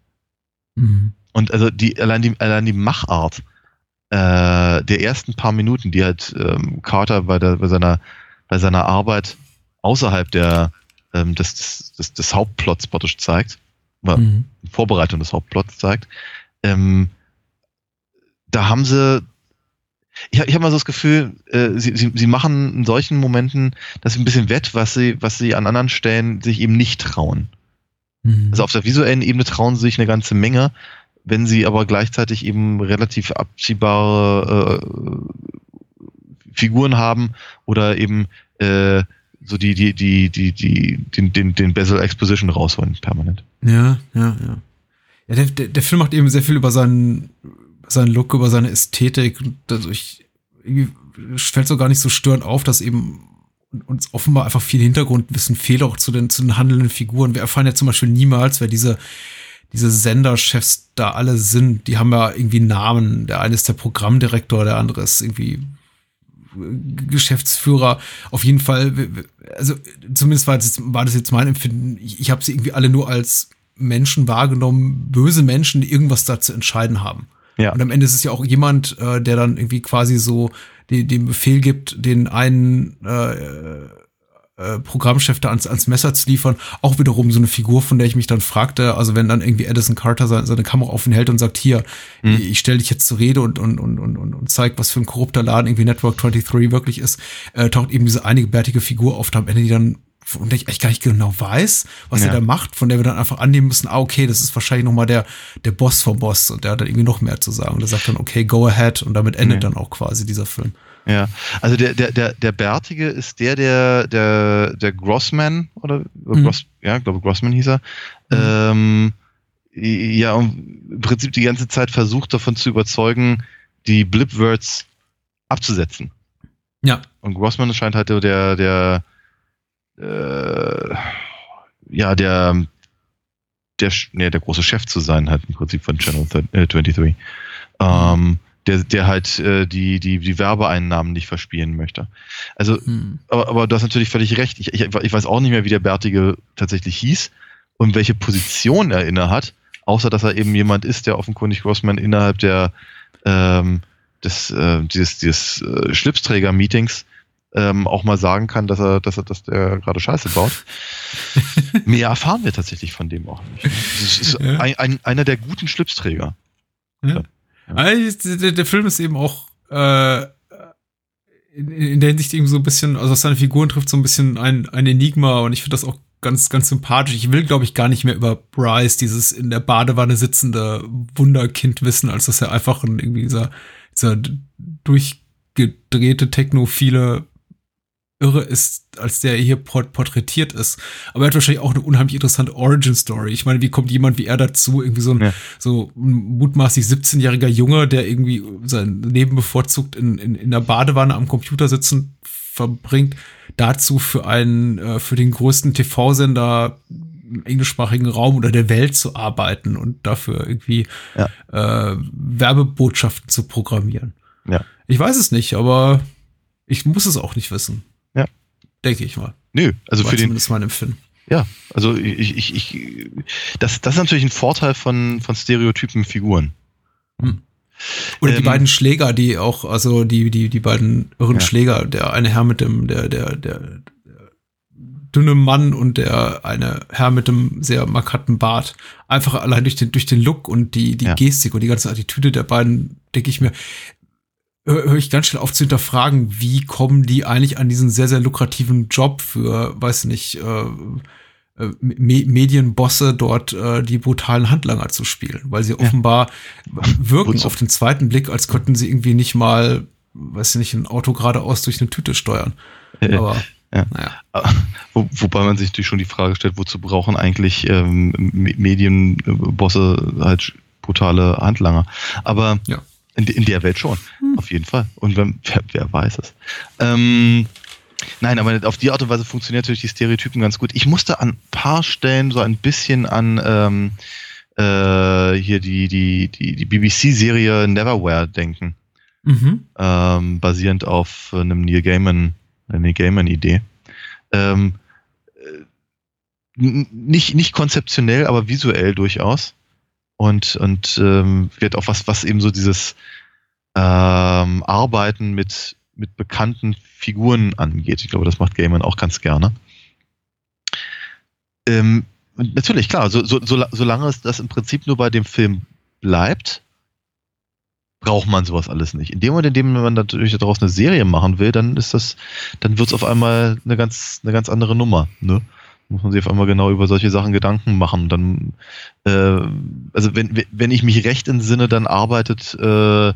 Mhm. Und also die, allein die, allein die Machart äh, der ersten paar Minuten, die halt ähm, Carter bei, der, bei, seiner, bei seiner Arbeit außerhalb der, ähm, des, des, des Hauptplots praktisch zeigt, oder Mhm. Vorbereitung des Hauptplots zeigt, ähm, da haben sie, ich, hab- ich habe mal so das Gefühl, äh, sie, sie, sie machen in solchen Momenten das ein bisschen wett, was sie, was sie an anderen Stellen sich eben nicht trauen. Mhm. Also auf der visuellen Ebene trauen sie sich eine ganze Menge, wenn sie aber gleichzeitig eben relativ abziehbare äh, Figuren haben oder eben äh, so die, die, die, die, die, den, den, den Bezel Exposition rausholen, permanent. Ja, ja, ja. Ja, der, der, der Film macht eben sehr viel über seinen, seinen Look, über seine Ästhetik. Und dadurch irgendwie fällt so gar nicht so störend auf, dass eben uns offenbar einfach viel Hintergrundwissen fehlt auch zu den, zu den handelnden Figuren. Wir erfahren ja zum Beispiel niemals, wer diese, diese Senderchefs da alle sind. Die haben ja irgendwie Namen. Der eine ist der Programmdirektor, der andere ist irgendwie Geschäftsführer. Auf jeden Fall, also zumindest war das jetzt, war das jetzt mein Empfinden. Ich, ich habe sie irgendwie alle nur als Menschen wahrgenommen, böse Menschen, die irgendwas da zu entscheiden haben. Ja. Und am Ende ist es ja auch jemand, äh, der dann irgendwie quasi so die, den Befehl gibt, den einen äh, äh, Programmchef da ans, ans Messer zu liefern. Auch wiederum so eine Figur, von der ich mich dann fragte, also wenn dann irgendwie Edison Carter seine, seine Kamera auf ihn hält und sagt, hier, Mhm. ich stelle dich jetzt zur Rede und, und, und, und, und, und zeig, was für ein korrupter Laden irgendwie Network 23 wirklich ist, äh, taucht eben diese einige bärtige Figur auf, am Ende, die dann von der ich eigentlich gar nicht genau weiß, was Ja. er da macht, von der wir dann einfach annehmen müssen, ah, okay, das ist wahrscheinlich nochmal der, der Boss vom Boss und der hat dann irgendwie noch mehr zu sagen. Und der sagt dann, okay, go ahead und damit endet Ja. dann auch quasi dieser Film. Ja, also der, der, der, der Bärtige ist der, der, der, der Grossman, oder Mhm. Gross, ja, ich glaube Grossman hieß er. Ähm, ja, und im Prinzip die ganze Zeit versucht davon zu überzeugen, die Blipwords abzusetzen. Ja. Und Grossman scheint halt der, der, äh, ja, der, der, nee, der große Chef zu sein, halt im Prinzip von Channel thir- äh, 23. Ähm, der, der halt äh, die, die, die Werbeeinnahmen nicht verspielen möchte. Also, Hm. aber, aber du hast natürlich völlig recht. Ich, ich, ich weiß auch nicht mehr, wie der Bärtige tatsächlich hieß und welche Position er inne hat, außer dass er eben jemand ist, der offenkundig Grossman innerhalb der ähm, des, äh, dieses, dieses äh, Schlipsträger-Meetings ähm, auch mal sagen kann, dass er, dass er, dass der gerade Scheiße baut. Mehr erfahren wir tatsächlich von dem auch nicht. Das ist Ja. ein, ein, einer der guten Schlipsträger. Ja. Also, der, der Film ist eben auch äh, in, in der Hinsicht eben so ein bisschen, also seine Figuren trifft, so ein bisschen ein, ein Enigma und ich finde das auch ganz, ganz sympathisch. Ich will, glaube ich, gar nicht mehr über Bryce, dieses in der Badewanne sitzende Wunderkind wissen, als dass er einfach ein, irgendwie dieser, dieser durchgedrehte, technophile Irre ist, als der hier port porträtiert ist. Aber er hat wahrscheinlich auch eine unheimlich interessante Origin-Story. Ich meine, wie kommt jemand wie er dazu, irgendwie so ein Ja. so ein mutmaßlich 17-jähriger Junge, der irgendwie sein Leben bevorzugt in, in, in der Badewanne am Computer sitzen verbringt, dazu für einen, äh, für den größten TV-Sender im englischsprachigen Raum oder der Welt zu arbeiten und dafür irgendwie Ja. äh, Werbebotschaften zu programmieren. Ja. Ich weiß es nicht, aber ich muss es auch nicht wissen. Denke ich mal. Nö, also War für den, zumindest mein Empfinden. ja, also ich, ich, ich das, das ist natürlich ein Vorteil von, von stereotypen Figuren. Oder die Ähm, beiden Schläger, die auch, also die, die, die beiden irren Ja. Schläger, der eine Herr mit dem, der, der, der, der dünne Mann und der eine Herr mit dem sehr markanten Bart. Einfach allein durch den, durch den Look und die, die Ja. Gestik und die ganze Attitüde der beiden, denke ich mir, höre hör ich ganz schnell auf zu hinterfragen, wie kommen die eigentlich an diesen sehr, sehr lukrativen Job für, weiß nicht, äh, äh, Me Medienbosse dort äh, die brutalen Handlanger zu spielen, weil sie offenbar wirken auf den zweiten Blick, als könnten sie irgendwie nicht mal, weiß ich nicht, ein Auto geradeaus durch eine Tüte steuern. Äh, Aber ja. naja. Wo, wobei man sich natürlich schon die Frage stellt, wozu brauchen eigentlich ähm, Me- Medienbosse halt brutale Handlanger? Aber Ja. In, in der Welt schon, auf jeden Fall. Und wenn, wer, wer weiß es. Ähm, nein, aber auf die Art und Weise funktioniert natürlich die Stereotypen ganz gut. Ich musste an ein paar Stellen so ein bisschen an ähm, äh, hier die, die, die, die BBC-Serie Neverwhere denken Mhm. ähm, basierend auf einem Neil Gaiman, Neil Gaiman-Idee. Ähm, äh, nicht, nicht konzeptionell, aber visuell durchaus. Und, und ähm, wird auch was, was eben so dieses ähm, Arbeiten mit, mit bekannten Figuren angeht. Ich glaube, das macht Gaiman auch ganz gerne. Ähm, natürlich, klar, so, so, so, solange es das im Prinzip nur bei dem Film bleibt, braucht man sowas alles nicht. In dem Moment, in dem man natürlich daraus eine Serie machen will, dann ist das, dann wird es auf einmal eine ganz, eine ganz andere Nummer. Ne? Muss man sich auf einmal genau über solche Sachen Gedanken machen. Dann, äh, also wenn, wenn ich mich recht entsinne, dann arbeitet äh, äh,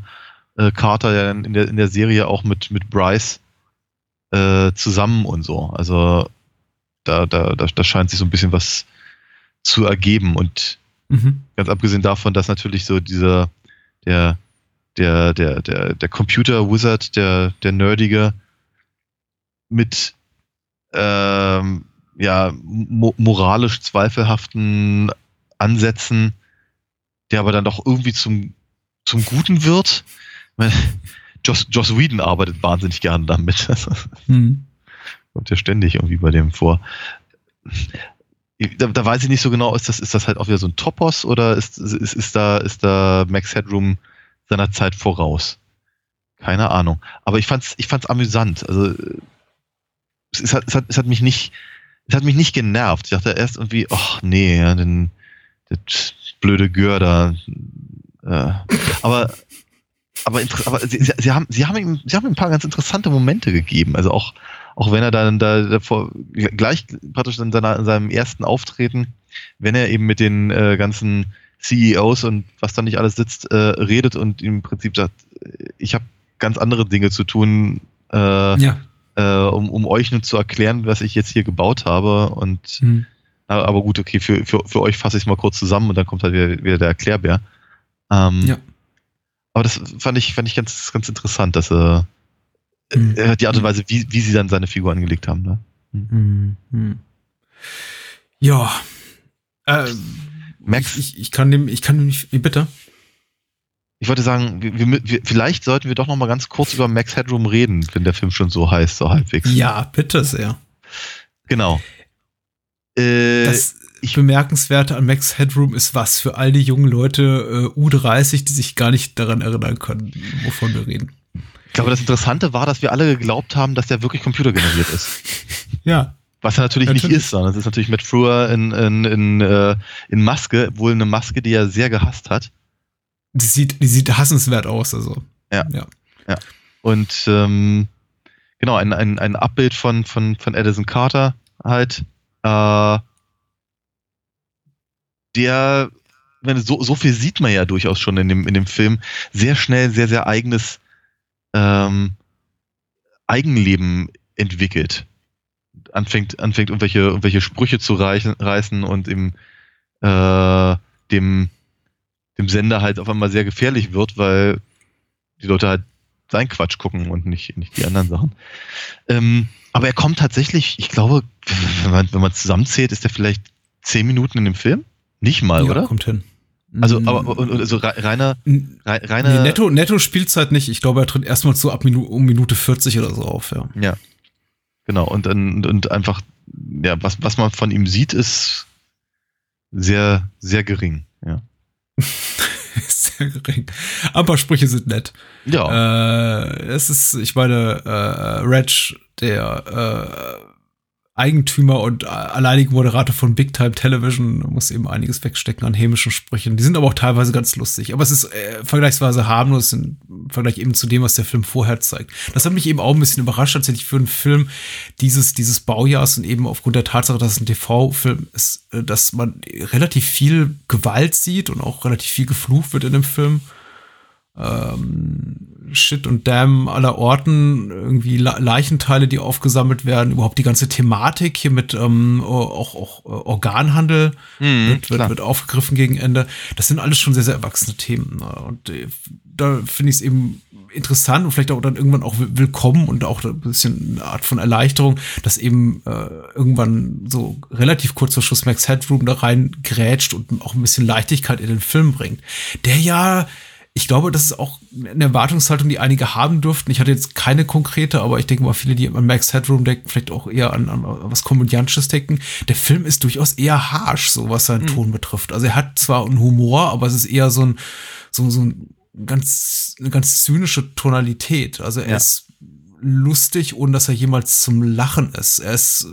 Carter ja in der, in der Serie auch mit, mit Bryce äh, zusammen und so. Also da, da, da, da scheint sich so ein bisschen was zu ergeben. Und mhm. ganz abgesehen davon, dass natürlich so dieser, der, der, der, der, der Computer-Wizard, der, der Nerdige, mit ähm, ja, mo moralisch zweifelhaften Ansätzen, der aber dann doch irgendwie zum, zum Guten wird. Joss, Joss Whedon arbeitet wahnsinnig gerne damit. Mhm. Kommt ja ständig irgendwie bei dem vor. Da, da, weiß ich nicht so genau, ist das, ist das halt auch wieder so ein Topos oder ist, ist, ist, da, ist da Max Headroom seiner Zeit voraus? Keine Ahnung. Aber ich fand's, ich fand's amüsant. Also, es, hat, es, hat, es hat mich nicht, es hat mich nicht genervt. Ich dachte erst irgendwie, ach nee, ja, den, das blöde Görder. Äh, aber aber, aber sie, sie, haben, sie, haben ihm, sie haben ihm ein paar ganz interessante Momente gegeben. Also auch, auch wenn er dann da davor, gleich praktisch in, seiner, in seinem ersten Auftreten, wenn er eben mit den äh, ganzen CEOs und was da nicht alles sitzt, äh, redet und im Prinzip sagt, ich habe ganz andere Dinge zu tun, äh, ja äh, um, um euch nun zu erklären, was ich jetzt hier gebaut habe. Und mhm. aber gut, okay, für, für, für euch fasse ich es mal kurz zusammen und dann kommt halt wieder, wieder der Erklärbär. Ähm, ja. Aber das fand ich, fand ich ganz, ganz interessant, dass er mhm. äh, die Art und Weise, wie, wie sie dann seine Figur angelegt haben. Ne? Mhm. mhm. Ja. Äh, Max. Ich, ich, kann dem, ich kann dem nicht, bitte ich wollte sagen, wir, wir, vielleicht sollten wir doch noch mal ganz kurz über Max Headroom reden, wenn der Film schon so heißt, so halbwegs. Ja, bitte sehr. Genau. Äh, das ich, Bemerkenswerte an Max Headroom ist was für all die jungen Leute äh, U30, die sich gar nicht daran erinnern können, wovon wir reden. Ich glaube, das Interessante war, dass wir alle geglaubt haben, dass der wirklich computergeneriert ist. ja. Was er natürlich, natürlich, nicht ist, sondern es ist natürlich Matt Frewer in, in, in, äh, in Maske, wohl eine Maske, die er sehr gehasst hat. Die sieht, die sieht hassenswert aus, also. Ja. Ja. ja. Und ähm, genau, ein, ein, ein Abbild von, von, von Edison Carter halt. Äh, der, wenn so, so viel sieht man ja durchaus schon in dem, in dem Film, sehr schnell sehr, sehr eigenes ähm, Eigenleben entwickelt. Anfängt, anfängt irgendwelche, irgendwelche Sprüche zu reichen, reißen und im äh, dem dem Sender halt auf einmal sehr gefährlich wird, weil die Leute halt sein Quatsch gucken und nicht, nicht die anderen Sachen. Ähm, aber er kommt tatsächlich, ich glaube, wenn man, wenn man zusammenzählt, ist er vielleicht zehn Minuten in dem Film? Nicht mal, ja, oder? kommt hin. Also, aber also reiner, reiner nee, Netto, Netto Spielzeit nicht. Ich glaube, er tritt erstmal so ab Minu, um Minute 40 oder so auf, ja. Ja. Genau. Und, und, und einfach, ja, was, was man von ihm sieht, ist sehr, sehr gering, ja. Sehr gering. Aber Sprüche sind nett. Ja. Äh, es ist, ich meine, äh, Reg, der äh, Eigentümer und alleinigen Moderator von Big Time Television muss eben einiges wegstecken an hämischen Sprüchen. Die sind aber auch teilweise ganz lustig. Aber es ist äh, vergleichsweise harmlos im Vergleich eben zu dem, was der Film vorher zeigt. Das hat mich eben auch ein bisschen überrascht, tatsächlich für einen Film dieses, dieses Baujahrs und eben aufgrund der Tatsache, dass es ein TV-Film ist, äh, dass man relativ viel Gewalt sieht und auch relativ viel geflucht wird in dem Film ähm, Shit und Damn aller Orten, irgendwie Leichenteile, die aufgesammelt werden, überhaupt die ganze Thematik hier mit ähm, auch, auch äh, Organhandel mhm, wird, wird, wird, aufgegriffen gegen Ende. Das sind alles schon sehr, sehr erwachsene Themen. Ne? Und äh, da finde ich es eben interessant und vielleicht auch dann irgendwann auch willkommen und auch ein bisschen eine Art von Erleichterung, dass eben äh, irgendwann so relativ kurz vor Schluss Max Headroom da rein grätscht und auch ein bisschen Leichtigkeit in den Film bringt. Der ja ich glaube, das ist auch eine Erwartungshaltung, die einige haben dürften. Ich hatte jetzt keine konkrete, aber ich denke mal, viele, die an Max Headroom denken, vielleicht auch eher an, an was Komödiantisches denken. Der Film ist durchaus eher harsh, so was seinen mhm. Ton betrifft. Also er hat zwar einen Humor, aber es ist eher so ein, so, so ein ganz, eine ganz zynische Tonalität. Also er ja. ist lustig, ohne dass er jemals zum Lachen ist. Er ist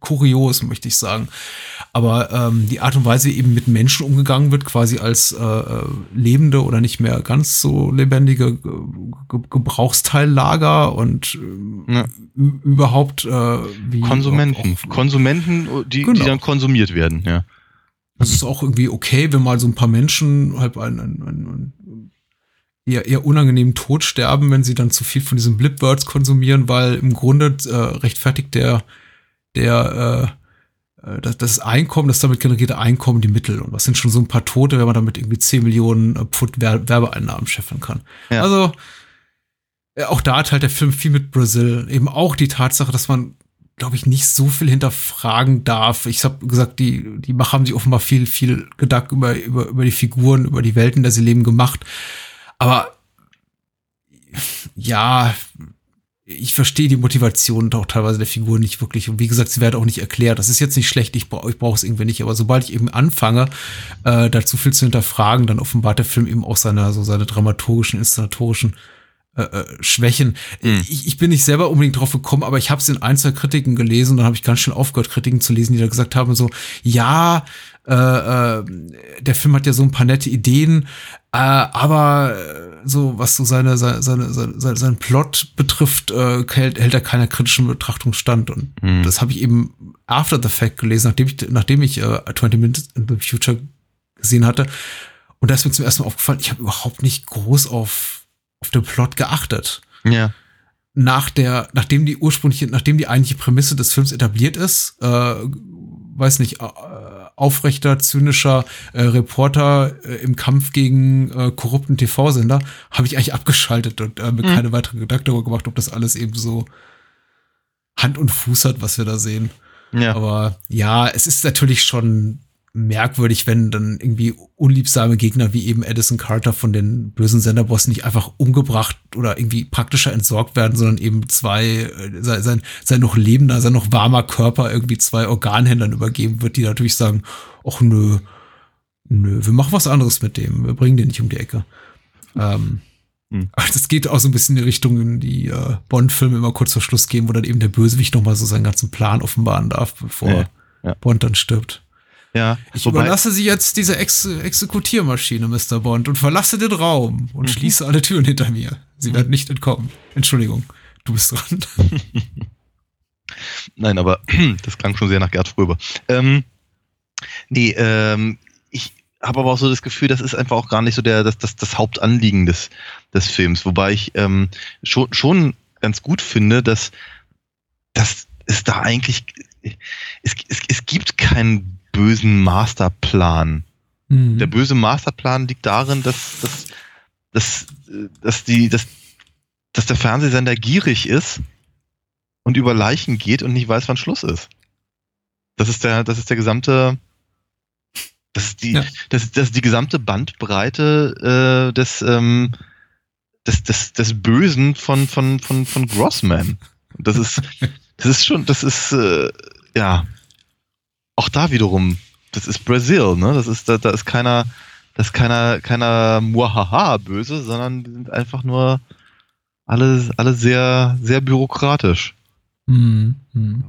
kurios, möchte ich sagen. Aber ähm, die Art und Weise, wie eben mit Menschen umgegangen wird, quasi als äh, äh lebende oder nicht mehr ganz so lebendige Ge Gebrauchsteillager und äh, ja. überhaupt äh, wie Konsumenten, auch, Konsumenten, die, genau. die dann konsumiert werden, ja. Das ist auch irgendwie okay, wenn mal so ein paar Menschen halt ein, ein, ein, ein eher, eher unangenehmen Tod sterben, wenn sie dann zu viel von diesen Blipbirds konsumieren, weil im Grunde äh, rechtfertigt der der äh, äh, das, das Einkommen, das damit generierte Einkommen, die Mittel. Und was sind schon so ein paar Tote, wenn man damit irgendwie 10 Millionen äh, Pfund Werbeeinnahmen scheffeln kann. Ja. Also äh, auch da hat halt der Film viel mit Brasil. Eben auch die Tatsache, dass man, glaube ich, nicht so viel hinterfragen darf. Ich habe gesagt, die, die Macher haben sich offenbar viel, viel Gedanken über, über, über die Figuren, über die Welten, in der sie leben, gemacht. Aber ja, ich verstehe die Motivation doch teilweise der Figur nicht wirklich. Und wie gesagt, sie werden auch nicht erklärt. Das ist jetzt nicht schlecht, ich, brauche ich brauche es irgendwie nicht. Aber sobald ich eben anfange, äh, dazu viel zu hinterfragen, dann offenbart der Film eben auch seine, so seine dramaturgischen, inszenatorischen äh, äh, Schwächen. Mhm. Ich, ich bin nicht selber unbedingt drauf gekommen, aber ich habe es in Einzelkritiken gelesen und dann habe ich ganz schön aufgehört, Kritiken zu lesen, die da gesagt haben, so, ja, äh, äh, der Film hat ja so ein paar nette Ideen, äh, aber äh, so, was so seine, seine, seine, seine seinen Plot betrifft, äh, hält, hält er keiner kritischen Betrachtung stand. Und mhm. das habe ich eben after the fact gelesen, nachdem ich, nachdem ich äh, 20 Minutes in the Future gesehen hatte. Und da ist mir zum ersten Mal aufgefallen, ich habe überhaupt nicht groß auf, auf den Plot geachtet. Ja. Nach der, nachdem die ursprüngliche, nachdem die eigentliche Prämisse des Films etabliert ist, äh, weiß nicht, äh, aufrechter, zynischer äh, Reporter äh, im Kampf gegen äh, korrupten TV-Sender, habe ich eigentlich abgeschaltet und äh, mir mhm. keine weiteren Gedanken darüber gemacht, ob das alles eben so Hand und Fuß hat, was wir da sehen. Ja. Aber ja, es ist natürlich schon merkwürdig, wenn dann irgendwie unliebsame Gegner wie eben Edison Carter von den bösen Senderbossen nicht einfach umgebracht oder irgendwie praktischer entsorgt werden, sondern eben zwei, äh, sein, sein noch lebender, sein noch warmer Körper irgendwie zwei Organhändlern übergeben wird, die natürlich sagen, ach nö, nö, wir machen was anderes mit dem, wir bringen den nicht um die Ecke. Ähm, hm. Das geht auch so ein bisschen in die Richtung, in die äh, Bond-Filme immer kurz vor Schluss gehen, wo dann eben der Bösewicht nochmal so seinen ganzen Plan offenbaren darf, bevor ja, ja. Bond dann stirbt. Ja, ich wobei, überlasse Sie jetzt diese Ex Exekutiermaschine, Mr. Bond, und verlasse den Raum und mhm. schließe alle Türen hinter mir. Sie werden nicht entkommen. Entschuldigung, du bist dran. Nein, aber das klang schon sehr nach Gerd Fröber. Ähm, nee, ähm, ich habe aber auch so das Gefühl, das ist einfach auch gar nicht so der, das, das, das Hauptanliegen des, des Films. Wobei ich ähm, schon, schon ganz gut finde, dass, dass es da eigentlich, es, es, es gibt keinen bösen Masterplan. Mhm. Der böse Masterplan liegt darin, dass, dass, dass, dass, die, dass, dass der Fernsehsender gierig ist und über Leichen geht und nicht weiß, wann Schluss ist. Das ist der, das ist der gesamte, das ist die, ja. das, das ist die gesamte Bandbreite äh, des, ähm, des, des, des Bösen von, von, von, von Grossman. Das ist, das ist schon, das ist, äh, ja, auch da wiederum, das ist Brasil, ne? Das ist, da, da ist keiner, das ist keiner, keiner Muahaha böse, sondern die sind einfach nur alle, alle sehr, sehr bürokratisch. Hm, hm.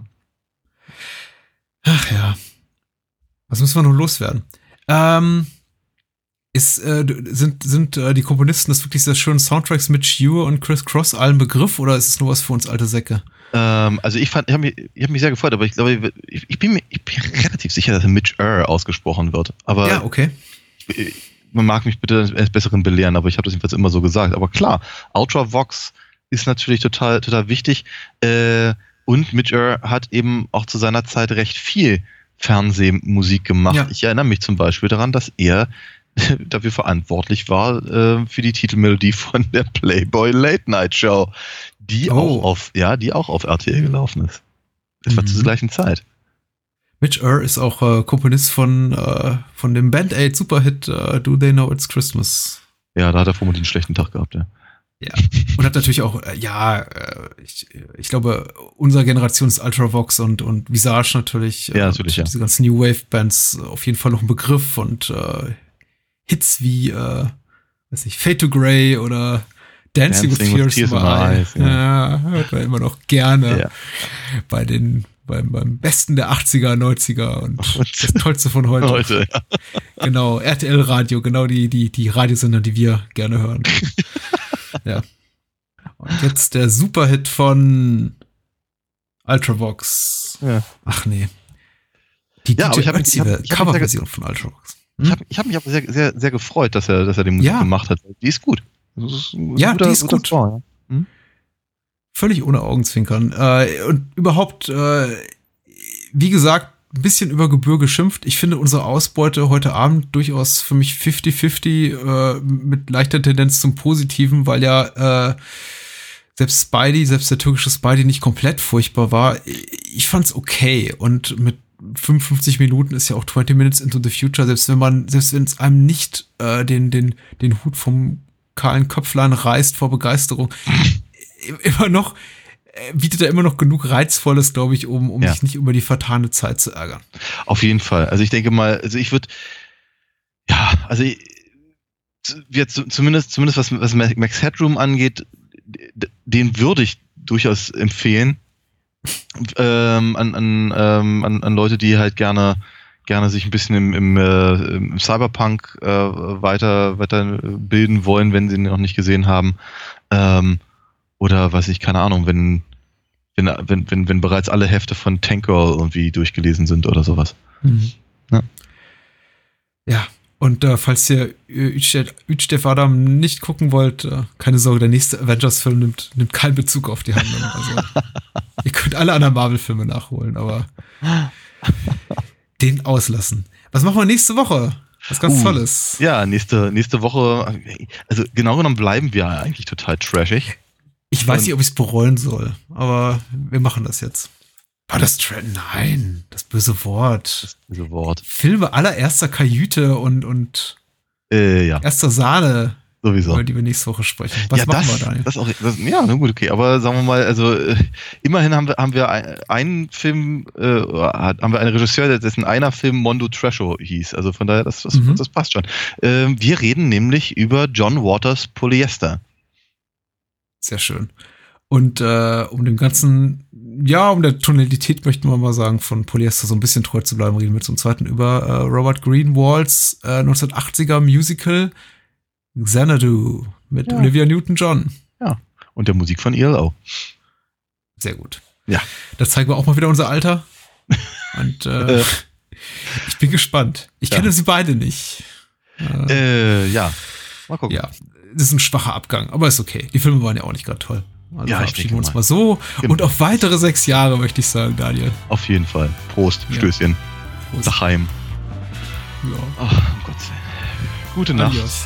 Ach ja. Was müssen wir noch loswerden? Ähm, ist, äh, sind sind äh, die Komponisten des wirklich sehr schönen Soundtracks mit Hugh und Chris Cross allen Begriff oder ist es nur was für uns alte Säcke? Ähm, also ich fand, ich habe mich, hab mich sehr gefreut, aber ich glaube, ich, ich, bin mir ich bin relativ sicher, dass Mitch Err ausgesprochen wird. Aber ja, okay. Ich, man mag mich bitte eines Besseren belehren, aber ich habe das jedenfalls immer so gesagt. Aber klar, Ultravox ist natürlich total, total wichtig. Äh, und Mitch Err hat eben auch zu seiner Zeit recht viel Fernsehmusik gemacht. Ja. Ich erinnere mich zum Beispiel daran, dass er dafür verantwortlich war äh, für die Titelmelodie von der Playboy Late Night Show, die oh. auch auf, ja, die auch auf RTL gelaufen ist. Das war mhm. zur gleichen Zeit. Mitch Ur ist auch äh, Komponist von, äh, von dem Band Aid Superhit uh, Do They Know It's Christmas. Ja, da hat er vermutlich einen schlechten Tag gehabt, ja. Ja. Und hat natürlich auch, äh, ja, äh, ich, ich glaube, unsere Generation ist Ultravox und, und Visage natürlich. Ja, natürlich, ja. Diese ganzen New Wave Bands auf jeden Fall noch ein Begriff und äh, Hits wie, äh, weiß nicht, Fade to Grey oder Dancing, Dancing with Tears, in My Eyes. Ja. Hört man immer noch gerne Ja. bei den beim, beim Besten der 80er, 90er und das Tollste von heute. Heute, ja. Genau, RTL Radio, genau die, die, die Radiosender, die wir gerne hören. ja. Und jetzt der Superhit von Ultravox. Ja. Ach nee. Die Ja, aber DJ mich- ich Coverversion von Ultravox. Ich habe hab mich aber sehr, sehr, sehr gefreut, dass er, dass er die Musik Ja. gemacht hat. Die ist gut. Ja, die ist guter gut. Song, ja. Völlig ohne Augenzwinkern. Äh, und überhaupt, äh, wie gesagt, ein bisschen über Gebühr geschimpft. Ich finde unsere Ausbeute heute Abend durchaus für mich 50-50 äh, mit leichter Tendenz zum Positiven, weil ja äh, selbst Spidey, selbst der türkische Spidey nicht komplett furchtbar war. Ich fand's okay und mit 55 Minuten ist ja auch 20 Minutes into the Future, selbst wenn man, selbst wenn es einem nicht äh, den, den, den Hut vom kahlen Köpflein reißt vor Begeisterung, immer noch, äh, bietet er immer noch genug Reizvolles, glaube ich, um, um Ja. sich nicht über die vertane Zeit zu ärgern. Auf jeden Fall. Also ich denke mal, also ich würde, ja, also ich, jetzt zumindest, zumindest was, was Max Headroom angeht, den würde ich durchaus empfehlen ähm, an, an, ähm, an, an Leute, die halt gerne gerne sich ein bisschen im, im, äh, im Cyberpunk äh, weiter, weiter bilden wollen, wenn sie ihn noch nicht gesehen haben. Ähm, oder weiß ich, keine Ahnung, wenn, wenn, wenn, wenn, wenn bereits alle Hefte von Tank Girl irgendwie durchgelesen sind oder sowas. Ja. Ja, und äh, falls ihr Ütstef Adam nicht gucken wollt, äh, keine Sorge, der nächste Avengers-Film nimmt, nimmt keinen Bezug auf die Handlung. Also, ihr könnt alle anderen Marvel-Filme nachholen, aber den auslassen. Was machen wir nächste Woche? Was ganz Uh, Tolles. Ja, nächste, nächste Woche, also genau genommen bleiben wir eigentlich total trashig. Ich weiß und- nicht, ob ich es bereuen soll, aber wir machen das jetzt. War das Trend? Nein, das böse Wort. Diese Wort. Filme allererster Kajüte und, und Äh, ja, erster Sahne, sowieso. über die wir nächste Woche sprechen. Was ja, machen das, wir, Daniel? das auch, das, ja, na gut, okay, aber sagen wir mal, also äh, immerhin haben wir, haben wir ein- einen Film, äh, haben wir einen Regisseur, der- dessen einer Film Mondo Trasho hieß, also von daher, das, das, Mhm. das passt schon. Ähm, wir reden nämlich über John Waters Polyester. Sehr schön. Und äh, um dem ganzen, ja, um der Tonalität möchten wir mal sagen, von Polyester so ein bisschen treu zu bleiben, reden wir zum zweiten über äh, Robert Greenwalds äh, 1980er Musical Xanadu mit Ja. Olivia Newton-John. Und der Musik von ELO. Sehr gut. Ja. Da zeigen wir auch mal wieder unser Alter. Und äh, Äh. ich bin gespannt. Ich Ja. kenne sie beide nicht. Äh, Äh, ja. Mal gucken. ja, das ist ein schwacher Abgang, aber ist okay. Die Filme waren ja auch nicht gerade toll. Also Ja, ich verabschieden wir uns mal. mal so. Genau. Und auf weitere sechs Jahre, möchte ich sagen, Daniel. Auf jeden Fall. Prost, Ja. Stößchen. Prost. Daheim. Ja. Ach, um Gottes Willen. Gute Nacht. Adios.